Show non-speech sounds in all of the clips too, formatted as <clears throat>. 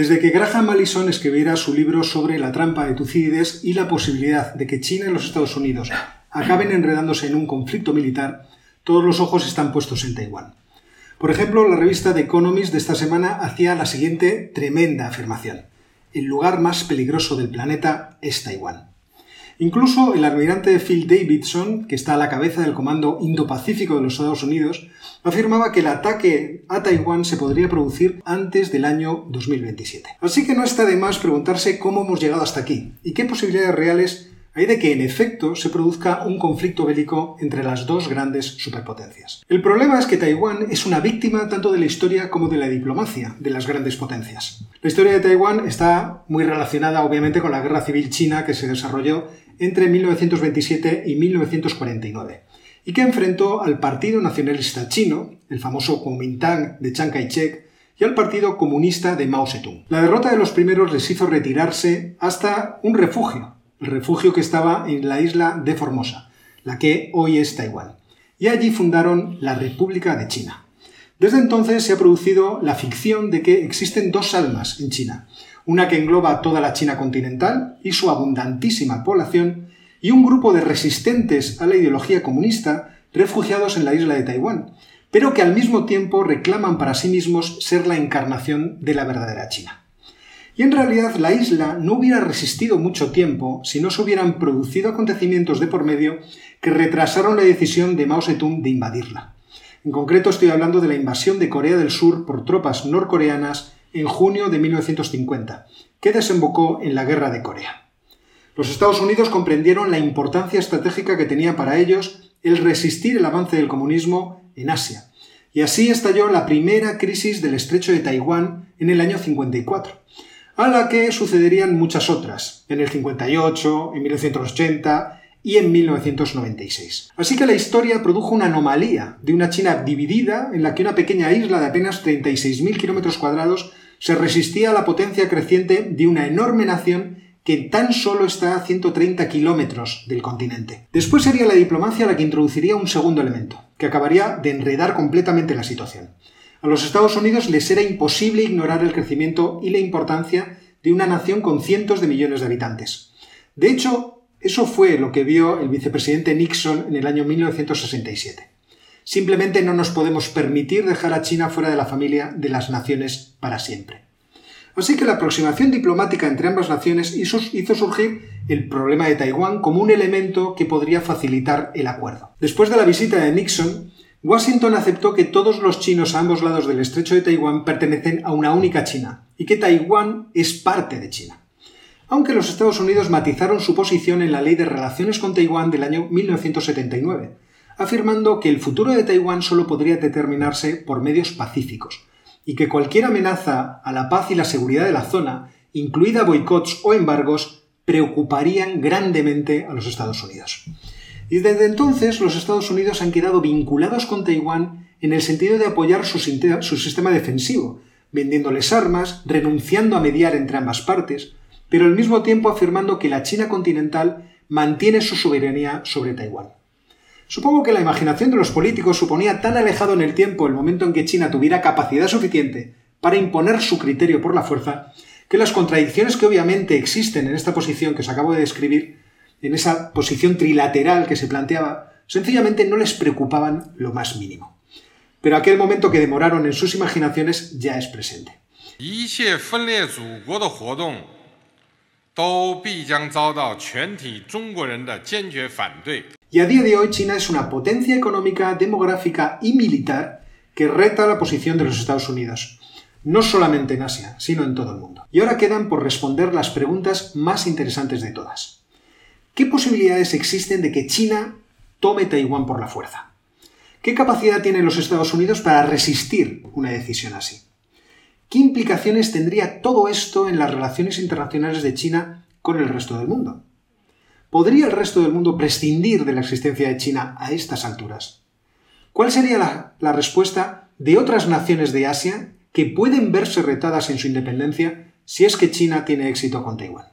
Desde que Graham Allison escribiera su libro sobre la trampa de Tucídides y la posibilidad de que China y los Estados Unidos acaben enredándose en un conflicto militar, todos los ojos están puestos en Taiwán. Por ejemplo, la revista The Economist de esta semana hacía la siguiente tremenda afirmación. El lugar más peligroso del planeta es Taiwán. Incluso el almirante Phil Davidson, que está a la cabeza del Comando Indo-Pacífico de los Estados Unidos, afirmaba que el ataque a Taiwán se podría producir antes del año 2027. Así que no está de más preguntarse cómo hemos llegado hasta aquí y qué posibilidades reales hay de que en efecto se produzca un conflicto bélico entre las dos grandes superpotencias. El problema es que Taiwán es una víctima tanto de la historia como de la diplomacia de las grandes potencias. La historia de Taiwán está muy relacionada obviamente con la guerra civil china que se desarrolló entre 1927 y 1949 y que enfrentó al Partido Nacionalista Chino, el famoso Kuomintang de Chiang Kai-shek, y al Partido Comunista de Mao Zedong. La derrota de los primeros les hizo retirarse hasta un refugio, el refugio que estaba en la isla de Formosa, la que hoy es Taiwán, y allí fundaron la República de China. Desde entonces se ha producido la ficción de que existen dos almas en China, una que engloba toda la China continental y su abundantísima población, y un grupo de resistentes a la ideología comunista refugiados en la isla de Taiwán, pero que al mismo tiempo reclaman para sí mismos ser la encarnación de la verdadera China. Y en realidad la isla no hubiera resistido mucho tiempo si no se hubieran producido acontecimientos de por medio que retrasaron la decisión de Mao Zedong de invadirla. En concreto estoy hablando de la invasión de Corea del Sur por tropas norcoreanas en junio de 1950, que desembocó en la Guerra de Corea. Los Estados Unidos comprendieron la importancia estratégica que tenía para ellos el resistir el avance del comunismo en Asia, y así estalló la primera crisis del estrecho de Taiwán en el año 54, a la que sucederían muchas otras, en el 58, en 1980 y en 1996. Así que la historia produjo una anomalía de una China dividida en la que una pequeña isla de apenas 36.000 kilómetros cuadrados se resistía a la potencia creciente de una enorme nación que tan solo está a 130 kilómetros del continente. Después sería la diplomacia la que introduciría un segundo elemento, que acabaría de enredar completamente la situación. A los Estados Unidos les era imposible ignorar el crecimiento y la importancia de una nación con cientos de millones de habitantes. De hecho, eso fue lo que vio el vicepresidente Nixon en el año 1967. Simplemente no nos podemos permitir dejar a China fuera de la familia de las naciones para siempre. Así que la aproximación diplomática entre ambas naciones hizo, surgir el problema de Taiwán como un elemento que podría facilitar el acuerdo. Después de la visita de Nixon, Washington aceptó que todos los chinos a ambos lados del estrecho de Taiwán pertenecen a una única China y que Taiwán es parte de China. Aunque los Estados Unidos matizaron su posición en la Ley de Relaciones con Taiwán del año 1979, afirmando que el futuro de Taiwán solo podría determinarse por medios pacíficos, y que cualquier amenaza a la paz y la seguridad de la zona, incluida boicots o embargos, preocuparían grandemente a los Estados Unidos. Y desde entonces los Estados Unidos han quedado vinculados con Taiwán en el sentido de apoyar su, su sistema defensivo, vendiéndoles armas, renunciando a mediar entre ambas partes, pero al mismo tiempo afirmando que la China continental mantiene su soberanía sobre Taiwán. Supongo que la imaginación de los políticos suponía tan alejado en el tiempo el momento en que China tuviera capacidad suficiente para imponer su criterio por la fuerza, que las contradicciones que obviamente existen en esta posición que os acabo de describir, en esa posición trilateral que se planteaba, sencillamente no les preocupaban lo más mínimo. Pero aquel momento que demoraron en sus imaginaciones ya es presente. Y a día de hoy China es una potencia económica, demográfica y militar que reta la posición de los Estados Unidos, no solamente en Asia, sino en todo el mundo. Y ahora quedan por responder las preguntas más interesantes de todas. ¿Qué posibilidades existen de que China tome Taiwán por la fuerza? ¿Qué capacidad tienen los Estados Unidos para resistir una decisión así? ¿Qué implicaciones tendría todo esto en las relaciones internacionales de China con el resto del mundo? ¿Podría el resto del mundo prescindir de la existencia de China a estas alturas? ¿Cuál sería la, respuesta de otras naciones de Asia que pueden verse retadas en su independencia si es que China tiene éxito con Taiwán?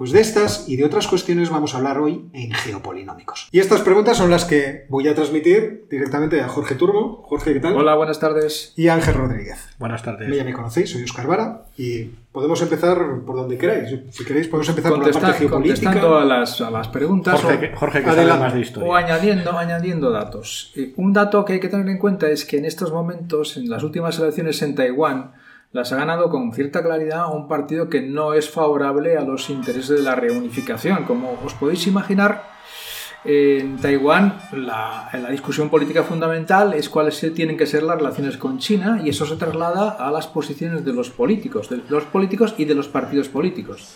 Pues de estas y de otras cuestiones vamos a hablar hoy en Geopolinómicos. Y estas preguntas son las que voy a transmitir directamente a Jorge Turbo. Jorge, ¿qué tal? Hola, buenas tardes. Y Ángel Rodríguez. Buenas tardes. Ya me conocéis, soy Oscar Vara y podemos empezar por donde queráis. Si queréis, podemos empezar por la parte geopolítica. Contestando a las, a las preguntas Jorge, o, Jorge que sabe más de historia. o añadiendo, añadiendo datos. Eh, Un dato que hay que tener en cuenta es que en estos momentos, en las últimas elecciones en Taiwán, las ha ganado con cierta claridad un partido que no es favorable a los intereses de la reunificación. Como os podéis imaginar, en Taiwán la, la discusión política fundamental es cuáles tienen que ser las relaciones con China y eso se traslada a las posiciones de los políticos, de los políticos y de los partidos políticos.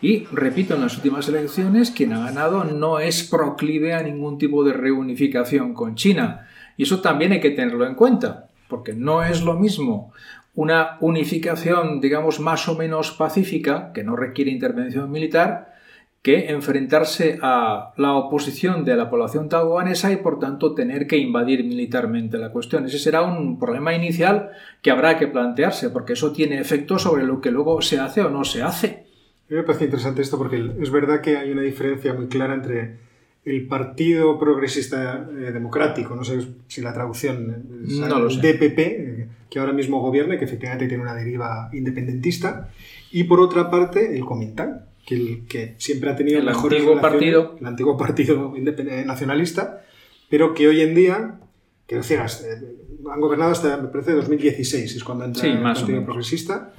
Y repito, en las últimas elecciones quien ha ganado no es proclive a ningún tipo de reunificación con China. Y eso también hay que tenerlo en cuenta, porque no es lo mismo una unificación, digamos, más o menos pacífica, que no requiere intervención militar, que enfrentarse a la oposición de la población taiwanesa y por tanto tener que invadir militarmente la cuestión. Ese será un problema inicial que habrá que plantearse, porque eso tiene efecto sobre lo que luego se hace o no se hace. A mí me parece interesante esto porque es verdad que hay una diferencia muy clara entre el Partido Progresista eh, Democrático, no sé si la traducción es No lo el sé. DPP, eh, que ahora mismo gobierna y que efectivamente tiene una deriva independentista, y por otra parte el Comintán, que, el- que siempre ha tenido El mejores antiguo partido. el antiguo <laughs> partido eh, nacionalista, pero que hoy en día, que decías, eh, han gobernado hasta, me parece, 2016, es cuando entra Sí, el Partido. Progresista.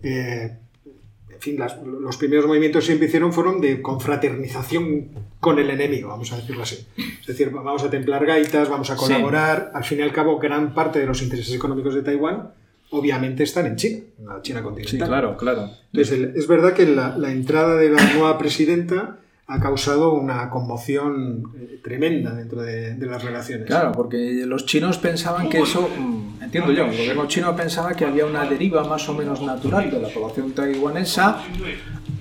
Eh, fin, las- los primeros movimientos que siempre hicieron fueron de confraternización con el enemigo, vamos a decirlo así. Es decir, vamos a templar gaitas, vamos a Sí. colaborar. Al fin y al cabo, gran parte de los intereses económicos de Taiwán obviamente están en China, en la China Sí, continental. claro, claro. Entonces, el- es verdad que la, la entrada de la nueva presidenta ha causado una conmoción eh, tremenda dentro de, las relaciones. Claro, porque los chinos pensaban que eso, mm, entiendo yo, el gobierno chino pensaba que había una deriva más o menos natural de la población taiwanesa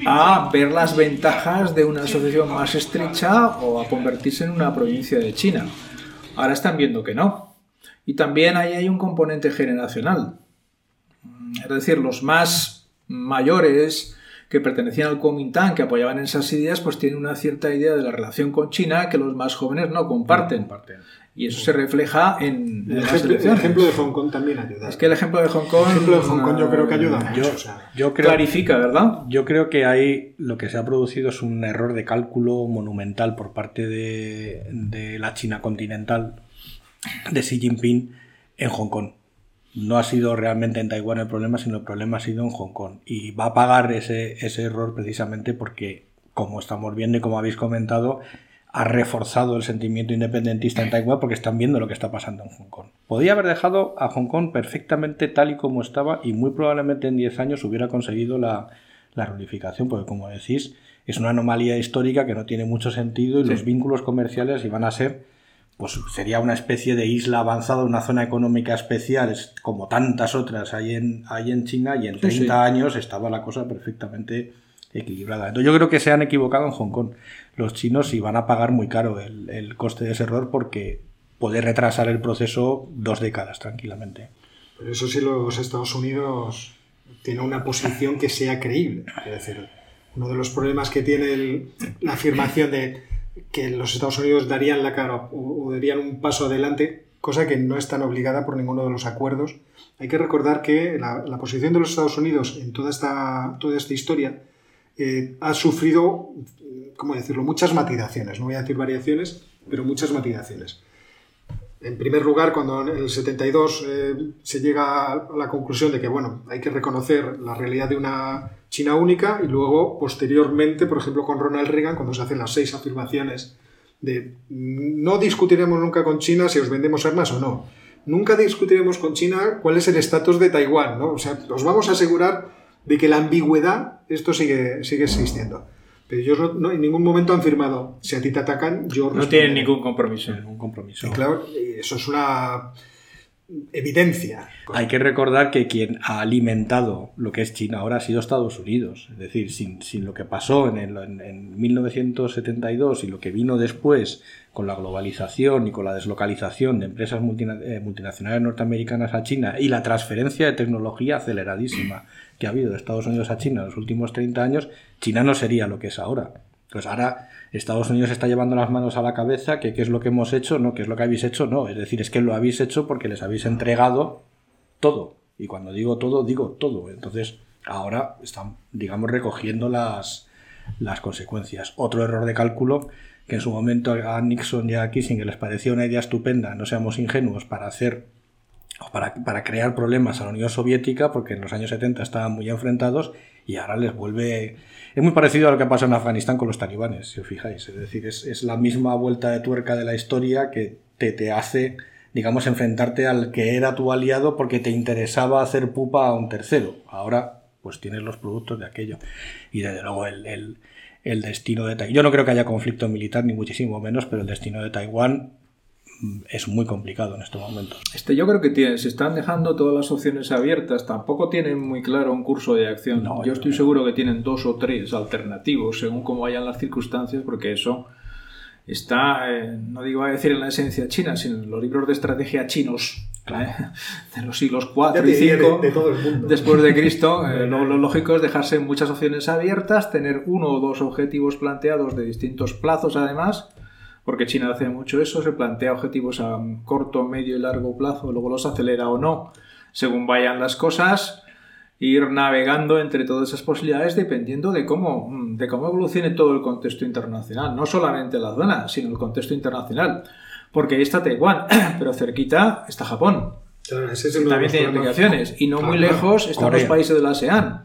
a ver las ventajas de una asociación más estrecha o a convertirse en una provincia de China. Ahora están viendo que no. Y también ahí hay un componente generacional. Es decir, los más mayores que pertenecían al Kuomintang, que apoyaban esas ideas, pues tienen una cierta idea de la relación con China que los más jóvenes no comparten. Y eso se refleja en, El las ejemplo, el ejemplo de Hong Kong también ayuda. Es que el ejemplo de Hong Kong, El ejemplo de Hong Kong yo creo que ayuda mucho. Yo, o sea, yo creo, clarifica, ¿verdad? yo creo que ahí lo que se ha producido es un error de cálculo monumental por parte de, de la China continental, de Xi Jinping, en Hong Kong. No ha sido realmente en Taiwán el problema, sino el problema ha sido en Hong Kong. Y va a pagar ese, ese error precisamente porque, como estamos viendo y como habéis comentado, ha reforzado el sentimiento independentista en Taiwán porque están viendo lo que está pasando en Hong Kong. Podía haber dejado a Hong Kong perfectamente tal y como estaba y muy probablemente en 10 años hubiera conseguido la, la reunificación, porque como decís, es una anomalía histórica que no tiene mucho sentido y Sí. los vínculos comerciales iban a ser pues sería una especie de isla avanzada, una zona económica especial, es como tantas otras hay en, hay en China, y en Sí, 30 sí. años estaba la cosa perfectamente equilibrada. Entonces yo creo que se han equivocado en Hong Kong los chinos y van a pagar muy caro el, el coste de ese error porque puede retrasar el proceso dos décadas tranquilamente. Pero eso sí, los Estados Unidos tienen una posición que sea creíble. Es decir, uno de los problemas que tiene el- la afirmación de que los Estados Unidos darían la cara o, darían un paso adelante, cosa que no es tan obligada por ninguno de los acuerdos. Hay que recordar que la, la posición de los Estados Unidos en toda esta, toda esta historia eh, ha sufrido, ¿cómo decirlo?, muchas matizaciones. No voy a decir variaciones, pero muchas matizaciones. En primer lugar, cuando en el 72 eh, se llega a la conclusión de que bueno, hay que reconocer la realidad de una China única y luego, posteriormente, por ejemplo, con Ronald Reagan, cuando se hacen las seis afirmaciones de no discutiremos nunca con China si os vendemos armas o no. Nunca discutiremos con China cuál es el estatus de Taiwán, ¿no? O sea, os vamos a asegurar de que la ambigüedad, esto sigue, sigue existiendo. Pero ellos no, no- en ningún momento han firmado, si a ti te atacan, yo No responderé". tienen ningún compromiso. Ningún compromiso. Y claro, eso es una, evidencia. Hay que recordar que quien ha alimentado lo que es China ahora ha sido Estados Unidos. Es decir, sin, sin lo que pasó en, el, en, en 1972 y lo que vino después con la globalización y con la deslocalización de empresas eh, multinacionales norteamericanas a China y la transferencia de tecnología aceleradísima que ha habido de Estados Unidos a China en los últimos 30 años, China no sería lo que es ahora. Pues ahora Estados Unidos está llevando las manos a la cabeza que qué es lo que hemos hecho, no, qué es lo que habéis hecho, no. Es decir, es que lo habéis hecho porque les habéis entregado todo. Y cuando digo todo, digo todo. Entonces, ahora están, digamos, recogiendo las, las consecuencias. Otro error de cálculo que en su momento a Nixon y a Kissinger les parecía una idea estupenda, no seamos ingenuos, para hacer o para, para, crear problemas a la Unión Soviética, porque en los años 70 estaban muy enfrentados y ahora les vuelve... Es muy parecido a lo que pasa en Afganistán con los talibanes, si os fijáis. Es decir, es, es la misma vuelta de tuerca de la historia que te, te, hace, digamos, enfrentarte al que era tu aliado porque te interesaba hacer pupa a un tercero. Ahora, pues tienes los productos de aquello. Y desde luego el, el, el destino de Taiwán. Yo no creo que haya conflicto militar, ni muchísimo menos, pero el destino de Taiwán es muy complicado en estos momentos. Este, yo creo que tiene, se están dejando todas las opciones abiertas, tampoco tienen muy claro un curso de acción. No, yo estoy no. seguro que tienen dos o tres alternativos según cómo vayan las circunstancias, porque eso está, eh, no digo a decir en la esencia china, sino en los libros de estrategia chinos. Claro. ¿eh? <laughs> de los siglos 4 y 5 de, de todo el mundo. después de Cristo, <laughs> eh, lo, lo, lógico es dejarse muchas opciones abiertas, tener uno o dos objetivos planteados de distintos plazos además, porque China hace mucho eso, se plantea objetivos a corto, medio y largo plazo, luego los acelera o no, según vayan las cosas, ir navegando entre todas esas posibilidades dependiendo de cómo, de cómo evolucione todo el contexto internacional, no solamente la zona, sino el contexto internacional. Porque ahí está Taiwán, <clears throat> pero cerquita está Japón. Claro, ese es también tiene implicaciones. Y no claro, muy lejos están Corea. los países de la ASEAN.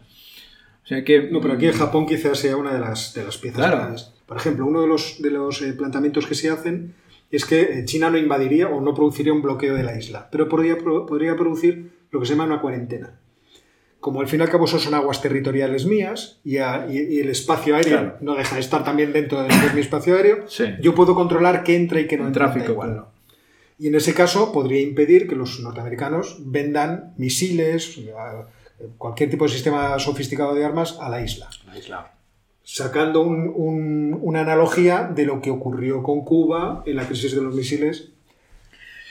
O sea que, no, pero aquí Japón quizás sea una de las, de las piezas claro. Por ejemplo, uno de los, de los eh, planteamientos que se hacen es que eh, China no invadiría o no produciría un bloqueo de la isla, pero podría, podría producir lo que se llama una cuarentena. Como al fin y al cabo son aguas territoriales mías y, a, y, y el espacio aéreo claro. no deja de estar también dentro de, de mi espacio aéreo, sí. yo puedo controlar qué entra y qué no entra. Tráfico, igual. Claro. Y en ese caso podría impedir que los norteamericanos vendan misiles, cualquier tipo de sistema sofisticado de armas a la isla. La isla sacando un, un, una analogía de lo que ocurrió con Cuba en la crisis de los misiles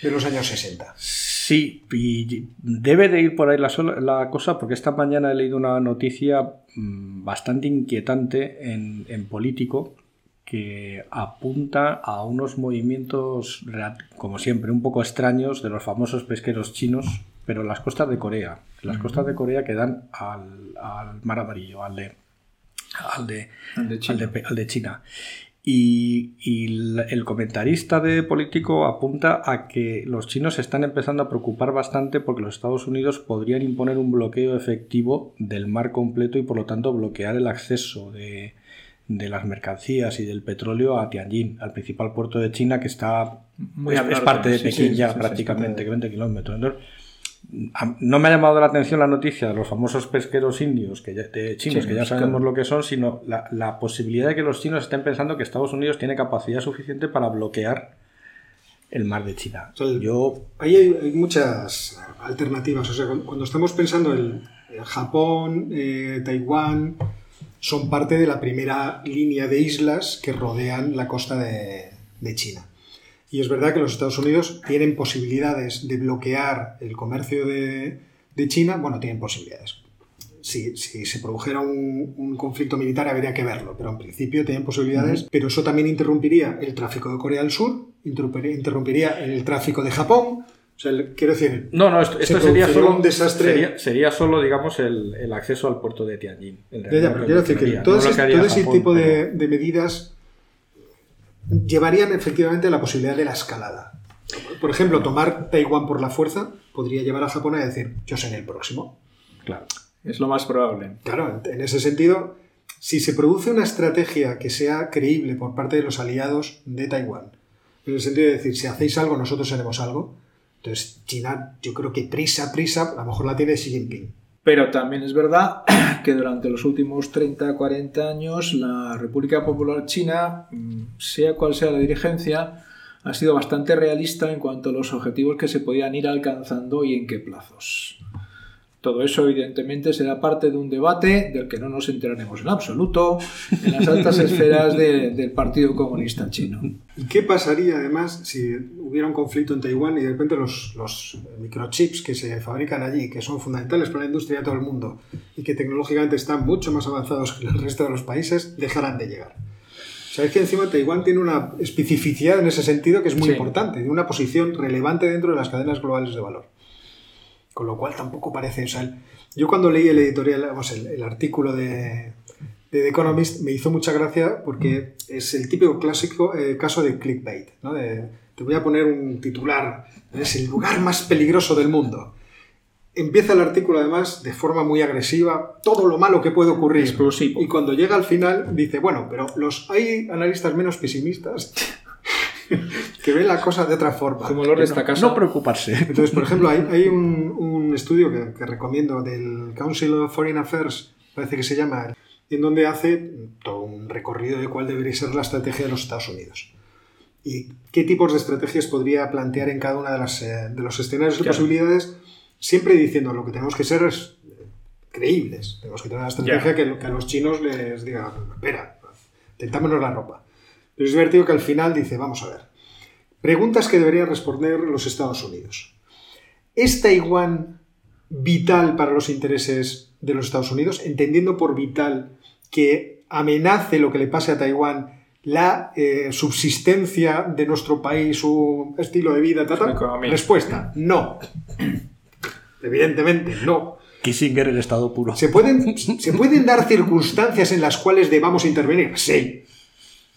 de los años 60. Sí, y debe de ir por ahí la, sola, la cosa porque esta mañana he leído una noticia mm, bastante inquietante en, en Político que apunta a unos movimientos, como siempre, un poco extraños de los famosos pesqueros chinos, pero en las costas de Corea. Las costas de Corea que dan al, al mar amarillo, al de al de, al de China. Al de, al de China. Y, y, el comentarista de político apunta a que los chinos se están empezando a preocupar bastante porque los Estados Unidos podrían imponer un bloqueo efectivo del mar completo y por lo tanto bloquear el acceso de, de las mercancías y del petróleo a Tianjin, al principal puerto de China que está Muy es, es parte de Pekín sí, ya sí, prácticamente, sí, 20 kilómetros. Entonces, no me ha llamado la atención la noticia de los famosos pesqueros indios, que ya, de chinos, que ya sabemos claro. lo que son, sino la, la, posibilidad de que los chinos estén pensando que Estados Unidos tiene capacidad suficiente para bloquear el mar de China. O sea, Yo... Ahí hay, hay, muchas alternativas. O sea, cuando estamos pensando en Japón, eh, Taiwán, son parte de la primera línea de islas que rodean la costa de, de China. Y es verdad que los Estados Unidos tienen posibilidades de bloquear el comercio de, de China. Bueno, tienen posibilidades. Si, si se produjera un, un, conflicto militar habría que verlo, pero en principio tienen posibilidades. Uh -huh. Pero eso también interrumpiría el tráfico de Corea del Sur, interrumpiría, el tráfico de Japón. O sea, quiero decir, no, no, esto, esto sería solo un desastre. Sería, sería solo, digamos, el, el, acceso al puerto de Tianjin. Ya, ya, pero quiero decir que todo, no ese, todo ese Japón, tipo pero... de, de medidas llevarían efectivamente a la posibilidad de la escalada. Por ejemplo, tomar Taiwán por la fuerza podría llevar a Japón a decir, yo seré el próximo. Claro, es lo más probable. Claro, en ese sentido, si se produce una estrategia que sea creíble por parte de los aliados de Taiwán, en el sentido de decir, si hacéis algo, nosotros haremos algo, entonces China, yo creo que prisa, prisa, a lo mejor la tiene Xi Jinping. Pero también es verdad <clears throat> que durante los últimos 30, 40 años la República Popular China, mm, sea cual sea la dirigencia, ha sido bastante realista en cuanto a los objetivos que se podían ir alcanzando y en qué plazos. Todo eso, evidentemente, será parte de un debate del que no nos enteraremos en absoluto en las altas esferas de- del Partido Comunista Chino. ¿Y qué pasaría además si hubiera un conflicto en Taiwán y de repente los, los microchips que se fabrican allí, que son fundamentales para la industria de todo el mundo y que tecnológicamente están mucho más avanzados que el resto de los países, dejarán de llegar? Sabes que encima Taiwán tiene una especificidad en ese sentido que es muy Sí. importante, tiene una posición relevante dentro de las cadenas globales de valor. Con lo cual tampoco parece. O sea, el- yo cuando leí el editorial, vamos, el, el artículo de, de The Economist me hizo mucha gracia porque es el típico clásico eh, caso de clickbait. ¿no? De, te voy a poner un titular, es el lugar más peligroso del mundo. Empieza el artículo además de forma muy agresiva, todo lo malo que puede ocurrir. Explosivo. Y cuando llega al final dice, bueno, pero los hay analistas menos pesimistas <laughs> que ven la cosa de otra forma. Como los de esta casa. No preocuparse. <laughs> Entonces, por ejemplo, hay, hay un, un estudio que, que recomiendo del Council of Foreign Affairs, parece que se llama, en donde hace todo un recorrido de cuál debería ser la estrategia de los Estados Unidos. Y qué tipos de estrategias podría plantear en cada una de, las, eh, de los escenarios y Claro. posibilidades, siempre diciendo lo que tenemos que ser es eh, creíbles. Tenemos que tener una estrategia Ya. que, lo- que a los chinos les diga, espera, tentámonos la ropa. Pero es divertido que al final dice, vamos a ver, preguntas que deberían responder los Estados Unidos. ¿Es Taiwán vital para los intereses de los Estados Unidos? Entendiendo por vital que amenace lo que le pase a Taiwán la eh, subsistencia de nuestro país, su estilo de vida, tal, tal? Su economía. Respuesta, no. Evidentemente, no. Kissinger el estado puro. ¿Se pueden, ¿Se pueden dar circunstancias en las cuales debamos intervenir? Sí.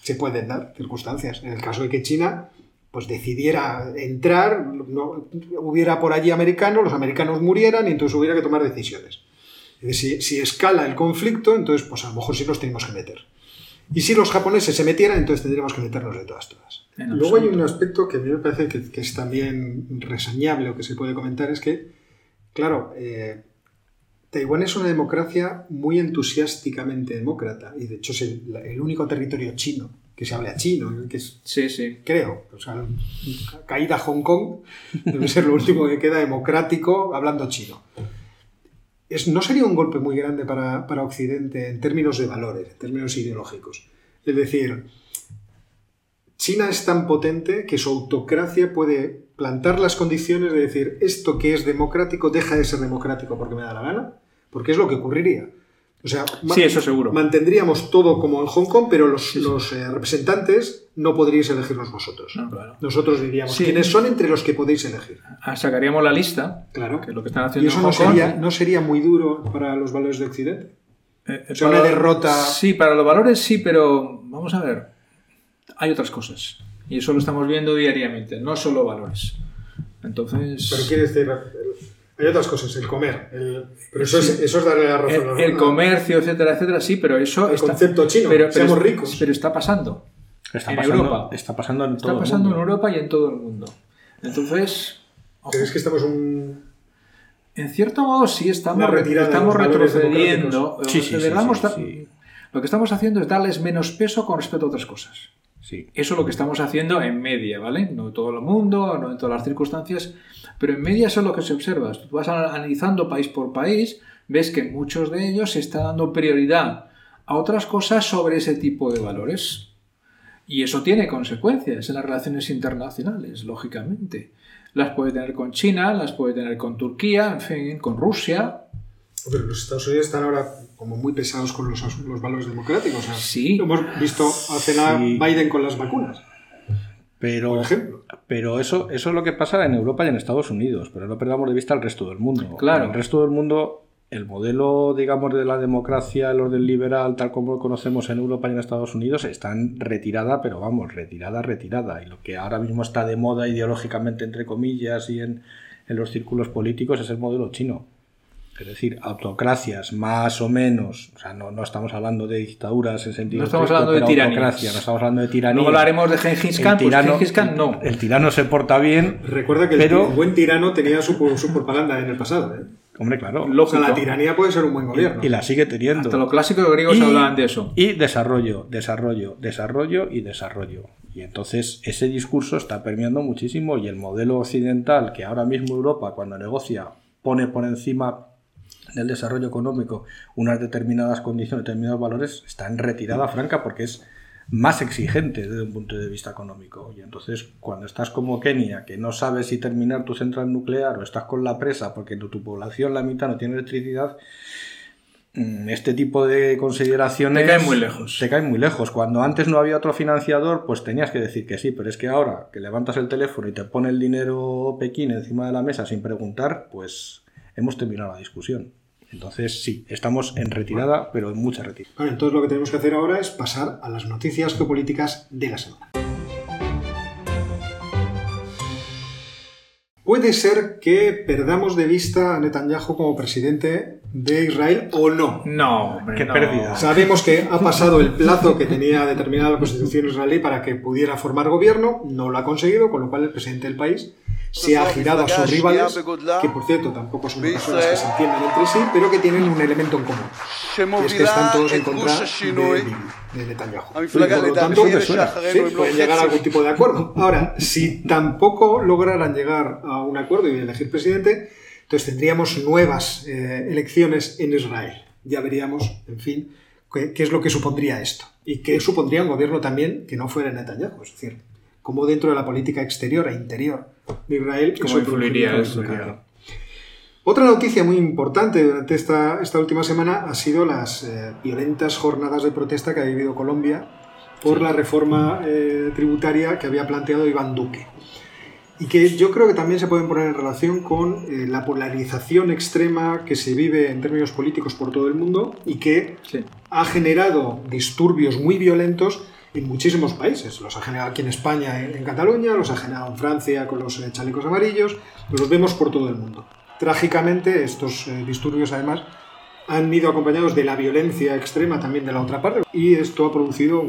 Se pueden dar circunstancias. En el caso de que China pues decidiera entrar, no, hubiera por allí americanos, los americanos murieran y entonces hubiera que tomar decisiones. Si, si escala el conflicto, entonces pues a lo mejor sí nos tenemos que meter. Y si los japoneses se metieran, entonces tendríamos que meternos de todas, todas. Luego hay un aspecto que a mí me parece que, que es también reseñable o que se puede comentar, es que, claro, eh, Taiwán es una democracia muy entusiásticamente demócrata y de hecho es el, el único territorio chino que se habla chino, que es, Sí, sí. creo, o sea, caída Hong Kong debe ser lo último que queda democrático hablando chino. Es, no sería un golpe muy grande para, para Occidente en términos de valores, en términos ideológicos. Es decir, China es tan potente que su autocracia puede plantar las condiciones de decir esto que es democrático deja de ser democrático porque me da la gana, porque es lo que ocurriría. O sea, Sí, eso seguro. mantendríamos todo como en Hong Kong, pero los, los, eh, representantes no podríais elegirlos vosotros. No, claro. Nosotros diríamos quiénes son entre los que podéis elegir. Ah, Sacaríamos la lista, Claro. que es lo que están Y haciendo eso en no Kong. sería, no sería muy duro para los valores de Occidente. Eh, eh, O sea, una derrota- Sí, para los valores sí, pero vamos a ver. Hay otras cosas. Y eso lo estamos viendo diariamente, no solo valores. Entonces. Pero quiere decir, hay otras cosas, el comer. el- pero eso es, eso es darle la razón. el, el comercio, etcétera, etcétera, sí, pero eso. El está- concepto chino, pero, pero seamos ricos. Pero está pasando. Está en pasando, Europa. Está pasando en todo Está el pasando en mundo. Europa y en todo el mundo. Entonces. ojo. ¿Crees que estamos un... En cierto modo sí estamos, estamos retrocediendo. Sí, sí, sí. Lo que estamos haciendo es darles menos peso con respecto a otras cosas. Sí. Eso es lo que estamos haciendo en media, ¿vale? No en todo el mundo, no en todas las circunstancias, pero en media eso es lo que se observa. Tú vas analizando país por país, ves que muchos de ellos se está dando prioridad a otras cosas sobre ese tipo de valores. Y eso tiene consecuencias en las relaciones internacionales, lógicamente. Las puede tener con China, las puede tener con Turquía, en fin, con Rusia. Pero los Estados Unidos están ahora como muy pesados con los, los valores democráticos. o sea, Sí. Lo hemos visto hace nada Sí. Biden con las vacunas, Pero, por ejemplo. pero eso, eso es lo que pasa en Europa y en Estados Unidos, pero no perdamos de vista el resto del mundo. Claro. En el resto del mundo, el modelo, digamos, de la democracia, el orden liberal, tal como lo conocemos en Europa y en Estados Unidos, está en retirada, pero vamos, retirada, retirada. Y lo que ahora mismo está de moda ideológicamente, entre comillas, y en, en los círculos políticos es el modelo chino. Es decir, autocracias más o menos, o sea, no, no estamos hablando de dictaduras en sentido No estamos estricto, hablando de autocracia, no estamos hablando de tiranía. Luego hablaremos de Gengis Khan, pues Gengis Khan no. El tirano se porta bien, Recuerda que el Pero- ti- el buen tirano tenía su, su propaganda en el pasado. ¿eh? hombre, claro. O sea, la tiranía puede ser un buen gobierno. Y la sigue teniendo. Hasta los clásicos griegos Y- hablaban de eso. Y desarrollo, desarrollo, desarrollo y desarrollo. Y entonces ese discurso está permeando muchísimo y el modelo occidental que ahora mismo Europa cuando negocia pone por encima del desarrollo económico unas determinadas condiciones, determinados valores, está en retirada franca porque es más exigente desde un punto de vista económico. Y entonces, cuando estás como Kenia, que no sabes si terminar tu central nuclear o estás con la presa porque tu, tu población, la mitad, no tiene electricidad, mm, este tipo de consideraciones... Te caen muy lejos. Te caen muy lejos. Cuando antes no había otro financiador, pues tenías que decir que sí, pero es que ahora que levantas el teléfono y te pone el dinero Pekín encima de la mesa sin preguntar, pues hemos terminado la discusión. Entonces, sí, estamos en retirada, pero en mucha retirada. Entonces lo que tenemos que hacer ahora es pasar a las noticias geopolíticas de la semana. Puede ser que perdamos de vista a Netanyahu como presidente de Israel o no. No, hombre, Qué no. pérdida. Sabemos que ha pasado el plazo que tenía determinada la Constitución israelí para que pudiera formar gobierno, no lo ha conseguido, con lo cual el presidente del país se ha girado a sus rivales, que por cierto tampoco son personas que se entiendan entre sí, pero que tienen un elemento en común. Y es que están todos en contra de, de Netanyahu. Y por lo tanto, sí, pueden llegar a algún tipo de acuerdo. Ahora, si tampoco lograran llegar a un acuerdo y elegir presidente, entonces tendríamos nuevas eh, elecciones en Israel. Ya veríamos, en fin, qué, qué es lo que supondría esto. Y qué supondría un gobierno también que no fuera Netanyahu. Es decir, cómo dentro de la política exterior e interior de Israel ¿Cómo influiría eso? Otra noticia muy importante durante esta, esta última semana ha sido las eh, violentas jornadas de protesta que ha vivido Colombia por la reforma eh, tributaria que había planteado Iván Duque. Y que yo creo que también se pueden poner en relación con eh, la polarización extrema que se vive en términos políticos por todo el mundo y que Sí. ha generado disturbios muy violentos en muchísimos países. Los ha generado aquí en España, en, en Cataluña, los ha generado en Francia con los eh, chalecos amarillos, los vemos por todo el mundo. Trágicamente, estos eh, disturbios además han ido acompañados de la violencia extrema también de la otra parte y esto ha producido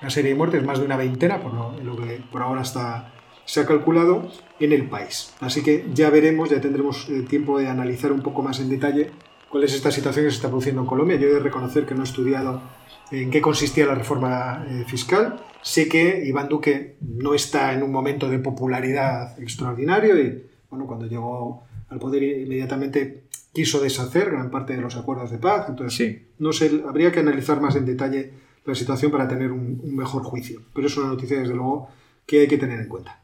una serie de muertes, más de una veintena, por lo, lo que por ahora está, se ha calculado, en el país. Así que ya veremos, ya tendremos eh, tiempo de analizar un poco más en detalle cuál es esta situación que se está produciendo en Colombia. Yo he de reconocer que no he estudiado en qué consistía la reforma eh, fiscal. Sé que Iván Duque no está en un momento de popularidad extraordinario y bueno, cuando llegó al poder inmediatamente quiso deshacer gran parte de los acuerdos de paz. Entonces, Sí. no sé, habría que analizar más en detalle la situación para tener un, un mejor juicio. Pero es una noticia, desde luego, que hay que tener en cuenta.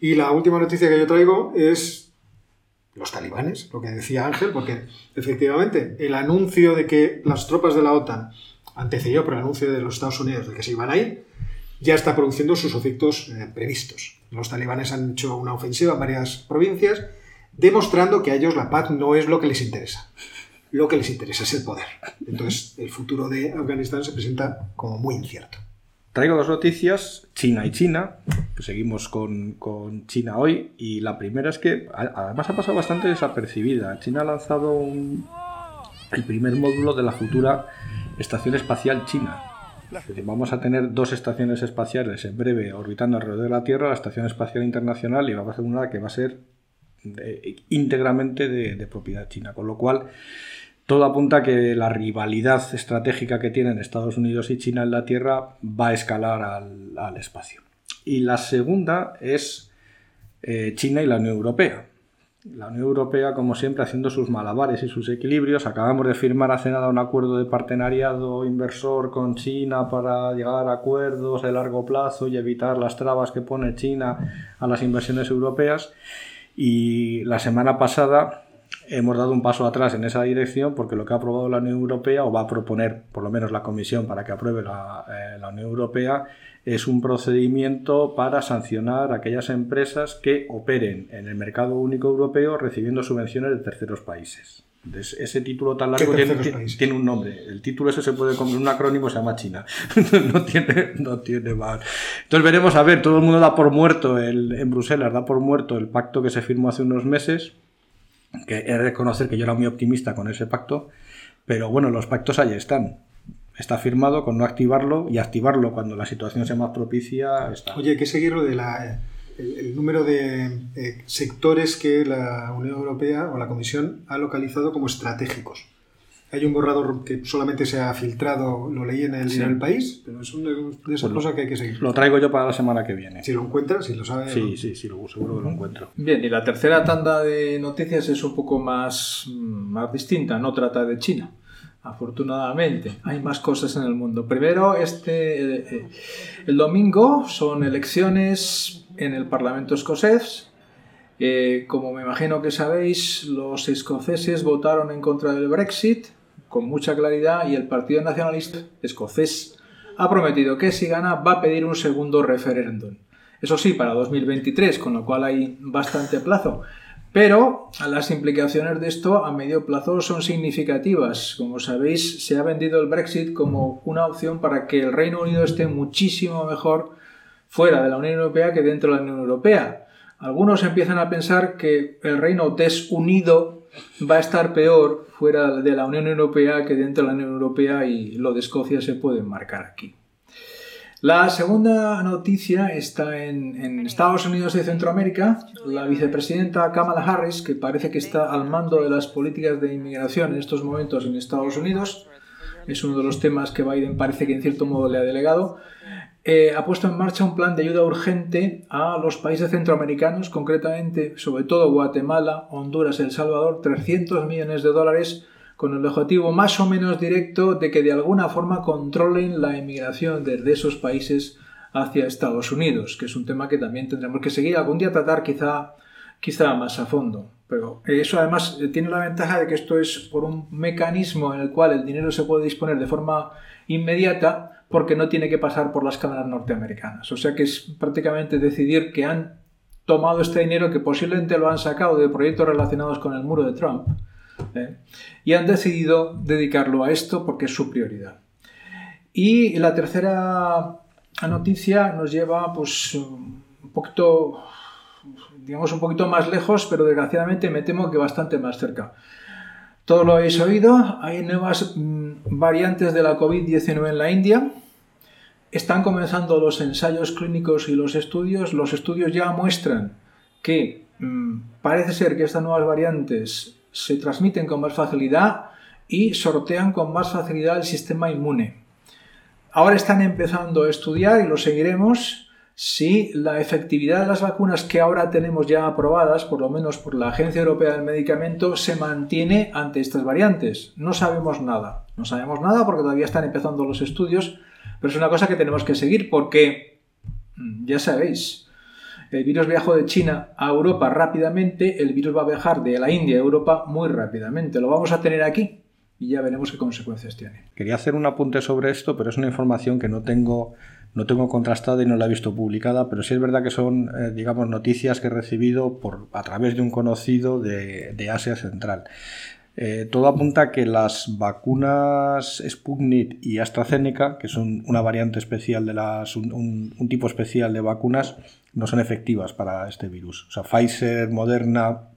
Y la última noticia que yo traigo es los talibanes, lo que decía Ángel, porque efectivamente el anuncio de que las tropas de la OTAN antecedió por el anuncio de los Estados Unidos de que se iban a ir, ya está produciendo sus efectos eh, previstos. Los talibanes han hecho una ofensiva en varias provincias, demostrando que a ellos la paz no es lo que les interesa. Lo que les interesa es el poder. Entonces, el futuro de Afganistán se presenta como muy incierto. Traigo dos noticias, China y China, seguimos con, China hoy, y la primera es que además ha pasado bastante desapercibida. China ha lanzado un- el primer módulo de la futura Estación Espacial China. Vamos a tener dos estaciones espaciales en breve orbitando alrededor de la Tierra, la Estación Espacial Internacional y va a ser una que va a ser eh, íntegramente de, de propiedad china, con lo cual todo apunta a que la rivalidad estratégica que tienen Estados Unidos y China en la Tierra va a escalar al, espacio. Y la segunda es eh, China y la Unión Europea. La Unión Europea, como siempre, haciendo sus malabares y sus equilibrios. Acabamos de firmar hace nada un acuerdo de partenariado inversor con China para llegar a acuerdos de largo plazo y evitar las trabas que pone China a las inversiones europeas. Y la semana pasada hemos dado un paso atrás en esa dirección porque lo que ha aprobado la Unión Europea o va a proponer por lo menos la Comisión para que apruebe la, eh, la Unión Europea es un procedimiento para sancionar a aquellas empresas que operen en el mercado único europeo recibiendo subvenciones de terceros países. Entonces, ese título tan largo tiene un nombre. El título ese se puede comer un acrónimo, se llama China. <laughs> no tiene, no tiene más. Entonces veremos, a ver, todo el mundo da por muerto el, en Bruselas, da por muerto el pacto que se firmó hace unos meses que he de reconocer que yo era muy optimista con ese pacto, pero bueno, los pactos ahí están. Está firmado con no activarlo y activarlo cuando la situación sea más propicia está. Oye, hay que seguir lo de la, el, el número de eh, sectores que la Unión Europea o la Comisión ha localizado como estratégicos. Hay un borrador que solamente se ha filtrado, lo leí en el, Sí. en el país, pero es una de esas Pues lo- cosas que hay que seguir. Lo traigo yo para la semana que viene. Si lo encuentras, si lo sabes. Sí, sí, sí, lo, seguro que lo encuentro. Bien, y la tercera tanda de noticias es un poco más, mm, más distinta, no trata de China. Afortunadamente, hay más cosas en el mundo. Primero, este, eh, eh, el domingo son elecciones en el Parlamento escocés. Eh, como me imagino que sabéis, los escoceses votaron en contra del Brexit con mucha claridad y el Partido Nacionalista Escocés ha prometido que si gana va a pedir un segundo referéndum. Eso sí, para 2023, con lo cual hay bastante plazo. Pero las implicaciones de esto a medio plazo son significativas. Como sabéis, se ha vendido el Brexit como una opción para que el Reino Unido esté muchísimo mejor fuera de la Unión Europea que dentro de la Unión Europea. Algunos empiezan a pensar que el reino desunido va a estar peor fuera de la Unión Europea que dentro de la Unión Europea y lo de Escocia se puede marcar aquí. La segunda noticia está en, en Estados Unidos y Centroamérica. La vicepresidenta Kamala Harris, que parece que está al mando de las políticas de inmigración en estos momentos en Estados Unidos, es uno de los temas que Biden parece que en cierto modo le ha delegado, eh, ha puesto en marcha un plan de ayuda urgente a los países centroamericanos, concretamente, sobre todo Guatemala, Honduras, El Salvador, 300 millones de dólares con el objetivo más o menos directo de que de alguna forma controlen la emigración desde esos países hacia Estados Unidos, que es un tema que también tendremos que seguir algún día tratar quizá, quizá más a fondo. Pero eso además eh, tiene la ventaja de que esto es por un mecanismo en el cual el dinero se puede disponer de forma inmediata porque no tiene que pasar por las cámaras norteamericanas. O sea que es prácticamente decidir que han tomado este dinero que posiblemente lo han sacado de proyectos relacionados con el muro de Trump ¿eh? y han decidido dedicarlo a esto porque es su prioridad. Y la tercera noticia nos lleva pues un poquito digamos un poquito más lejos, pero desgraciadamente me temo que bastante más cerca. Todo lo habéis oído, hay nuevas mm, variantes de la COVID-19 en la India. Están comenzando los ensayos clínicos y los estudios. Los estudios ya muestran que mm, parece ser que estas nuevas variantes se transmiten con más facilidad y sortean con más facilidad el sistema inmune. Ahora están empezando a estudiar y lo seguiremos si la efectividad de las vacunas que ahora tenemos ya aprobadas, por lo menos por la Agencia Europea del Medicamento, se mantiene ante estas variantes. No sabemos nada. No sabemos nada porque todavía están empezando los estudios, pero es una cosa que tenemos que seguir porque, ya sabéis, el virus viajó de China a Europa rápidamente, el virus va a viajar de la India a Europa muy rápidamente. Lo vamos a tener aquí y ya veremos qué consecuencias tiene. Quería hacer un apunte sobre esto, pero es una información que no tengo, no tengo contrastada y no la he visto publicada, pero sí es verdad que son, eh, digamos, noticias que he recibido por, a través de un conocido de, Asia Central. Eh, todo apunta a que las vacunas Sputnik y AstraZeneca, que son una variante especial de las, un, un tipo especial de vacunas, no son efectivas para este virus. O sea, Pfizer, Moderna,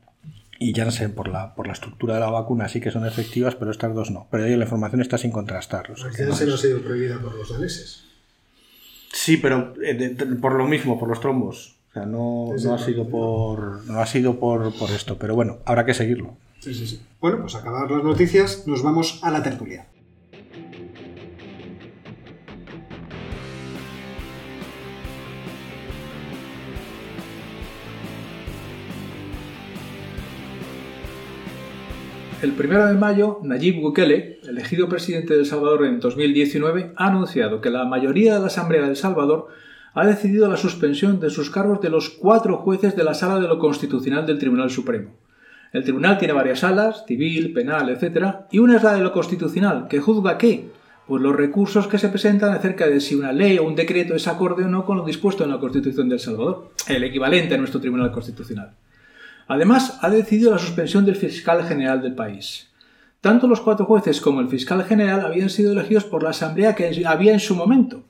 y Janssen por la, por la estructura de la vacuna sí que son efectivas, pero estas dos no. Pero ahí la información está sin contrastar. O sea, no Janssen es- ha sido prohibida por los daneses. Sí, pero eh, de- de- por lo mismo, por los trombos. O sea, no, no ha sido por no ha sido por, por esto, pero bueno, habrá que seguirlo. Sí, sí, sí. Bueno, pues acabar las noticias, nos vamos a la tertulia. El 1 de mayo, Nayib Bukele, elegido presidente de El Salvador en 2019, ha anunciado que la mayoría de la Asamblea de El Salvador ha decidido la suspensión de sus cargos de los cuatro jueces de la Sala de lo Constitucional del Tribunal Supremo. El tribunal tiene varias salas, civil, penal, etc., y una es la de lo constitucional, que juzga qué? Pues los recursos que se presentan acerca de si una ley o un decreto es acorde o no con lo dispuesto en la Constitución de El Salvador, el equivalente a nuestro Tribunal Constitucional. Además, ha decidido la suspensión del fiscal general del país. Tanto los cuatro jueces como el fiscal general habían sido elegidos por la asamblea que había en su momento,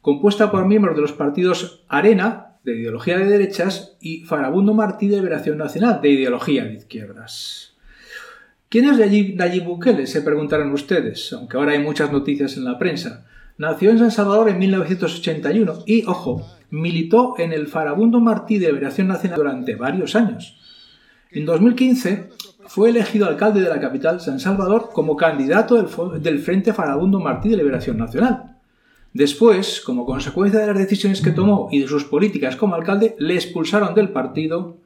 compuesta por miembros de los partidos Arena, de ideología de derechas, y Farabundo Martí de Liberación Nacional, de ideología de izquierdas. ¿Quién es Nayib, Bukele? Se preguntarán ustedes, aunque ahora hay muchas noticias en la prensa. Nació en San Salvador en 1981 y, ojo, militó en el Farabundo Martí de Liberación Nacional durante varios años. En 2015 fue elegido alcalde de la capital, San Salvador, como candidato del, Frente Farabundo Martí de Liberación Nacional. Después, como consecuencia de las decisiones que tomó y de sus políticas como alcalde, le expulsaron del partido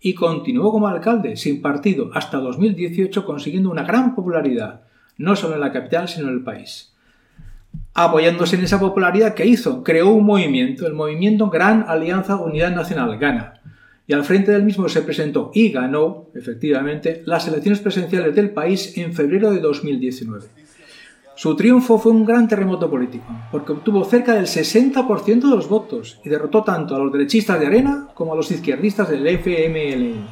y continuó como alcalde sin partido hasta 2018 consiguiendo una gran popularidad, no solo en la capital, sino en el país. Apoyándose en esa popularidad que hizo, creó un movimiento, el movimiento Gran Alianza Unidad Nacional, GANA, y al frente del mismo se presentó y ganó, efectivamente, las elecciones presidenciales del país en febrero de 2019. Su triunfo fue un gran terremoto político, porque obtuvo cerca del 60% de los votos y derrotó tanto a los derechistas de Arena como a los izquierdistas del FMLN.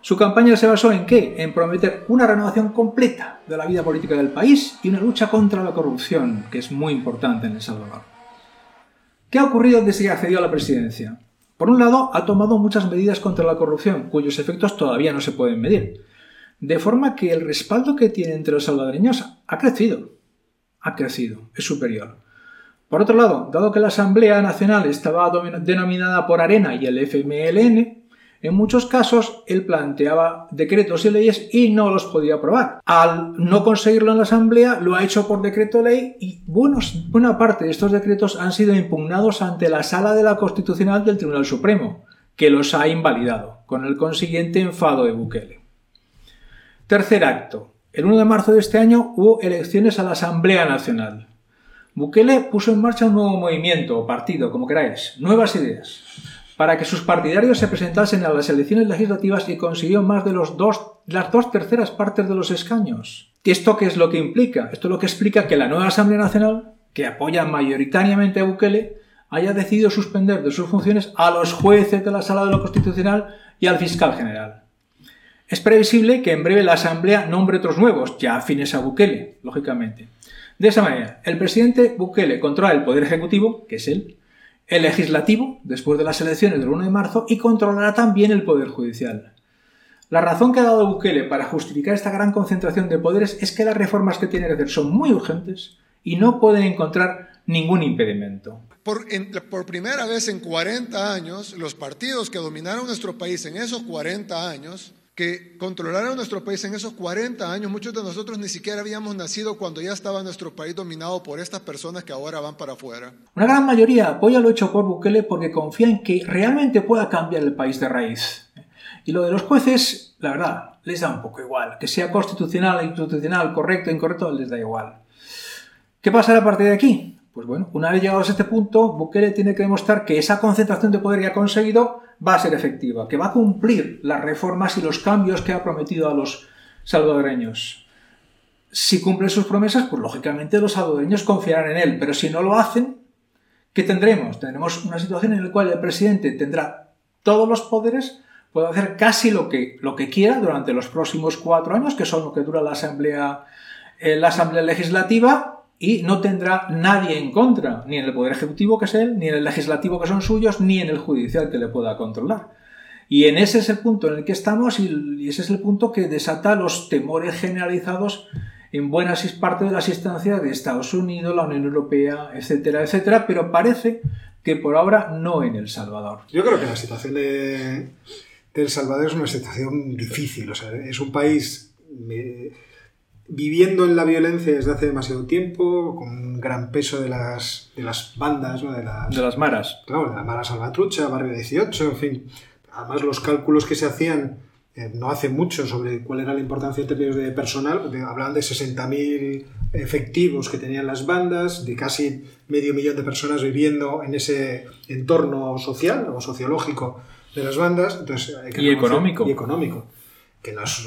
Su campaña se basó en qué? En prometer una renovación completa de la vida política del país y una lucha contra la corrupción, que es muy importante en El Salvador. ¿Qué ha ocurrido desde que accedió a la presidencia? Por un lado, ha tomado muchas medidas contra la corrupción, cuyos efectos todavía no se pueden medir, de forma que el respaldo que tiene entre los salvadoreños ha crecido. Ha crecido, es superior. Por otro lado, dado que la Asamblea Nacional estaba denominada por Arena y el FMLN, en muchos casos, él planteaba decretos y leyes y no los podía aprobar. Al no conseguirlo en la Asamblea, lo ha hecho por decreto ley y buena parte de estos decretos han sido impugnados ante la Sala de la Constitucional del Tribunal Supremo, que los ha invalidado, con el consiguiente enfado de Bukele. Tercer acto. El 1 de marzo de este año hubo elecciones a la Asamblea Nacional. Bukele puso en marcha un nuevo movimiento o partido, como queráis, nuevas ideas para que sus partidarios se presentasen a las elecciones legislativas y consiguió más de los dos, las dos terceras partes de los escaños. ¿Esto qué es lo que implica? Esto es lo que explica que la nueva Asamblea Nacional, que apoya mayoritariamente a Bukele, haya decidido suspender de sus funciones a los jueces de la Sala de lo Constitucional y al fiscal general. Es previsible que en breve la Asamblea nombre otros nuevos, ya afines a Bukele, lógicamente. De esa manera, el presidente Bukele controla el Poder Ejecutivo, que es él, el legislativo, después de las elecciones del 1 de marzo, y controlará también el Poder Judicial. La razón que ha dado Bukele para justificar esta gran concentración de poderes es que las reformas que tiene que hacer son muy urgentes y no pueden encontrar ningún impedimento. Por, por, primera vez en 40 años, los partidos que dominaron nuestro país en esos 40 años que controlaron nuestro país en esos 40 años. Muchos de nosotros ni siquiera habíamos nacido cuando ya estaba nuestro país dominado por estas personas que ahora van para afuera. Una gran mayoría apoya lo hecho por Bukele porque confía en que realmente pueda cambiar el país de raíz. Y lo de los jueces, la verdad, les da un poco igual. Que sea constitucional, institucional, correcto, incorrecto, les da igual. ¿Qué pasará a partir de aquí? Pues bueno, una vez llegados a este punto, Bukele tiene que demostrar que esa concentración de poder que ha conseguido va a ser efectiva, que va a cumplir las reformas y los cambios que ha prometido a los salvadoreños. Si cumple sus promesas, pues lógicamente los salvadoreños confiarán en él, pero si no lo hacen, ¿qué tendremos? Tendremos una situación en la cual el presidente tendrá todos los poderes, puede hacer casi lo que, lo que quiera durante los próximos cuatro años, que son lo que dura la Asamblea, eh, la Asamblea Legislativa, y no tendrá nadie en contra, ni en el Poder Ejecutivo que es él, ni en el Legislativo que son suyos, ni en el Judicial que le pueda controlar. Y en ese es el punto en el que estamos y ese es el punto que desata los temores generalizados en buenas partes de las instancias de Estados Unidos, la Unión Europea, etcétera, etcétera, pero parece que por ahora no en El Salvador. Yo creo que la situación de, El Salvador es una situación difícil, o sea, es un país viviendo en la violencia desde hace demasiado tiempo, con un gran peso de las, de las bandas, ¿no? de, las, de las maras. Claro, de la Mara Salvatrucha, Barrio 18, en fin. Además, los cálculos que se hacían eh, no hace mucho sobre cuál era la importancia en términos de personal, hablaban de 60.000 efectivos que tenían las bandas, de casi medio millón de personas viviendo en ese entorno social o sociológico de las bandas. Entonces, y económico. Y económico. Que nos,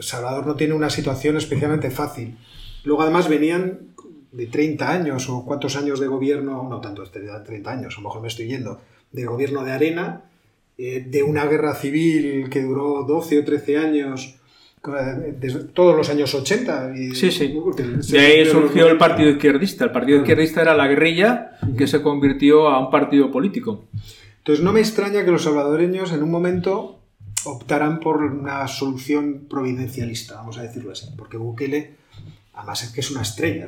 Salvador no tiene una situación especialmente fácil. Luego además venían de 30 años o cuántos años de gobierno, no tanto, 30 este, años, a lo mejor me estoy yendo, de gobierno de arena, eh, de una guerra civil que duró 12 o 13 años, desde todos los años 80. Y, sí, sí. De ahí surgió el partido izquierdista. El partido izquierdista era la guerrilla que se convirtió a un partido político. Entonces no me extraña que los salvadoreños en un momento optarán por una solución providencialista, vamos a decirlo así, porque Bukele, además es que es una estrella.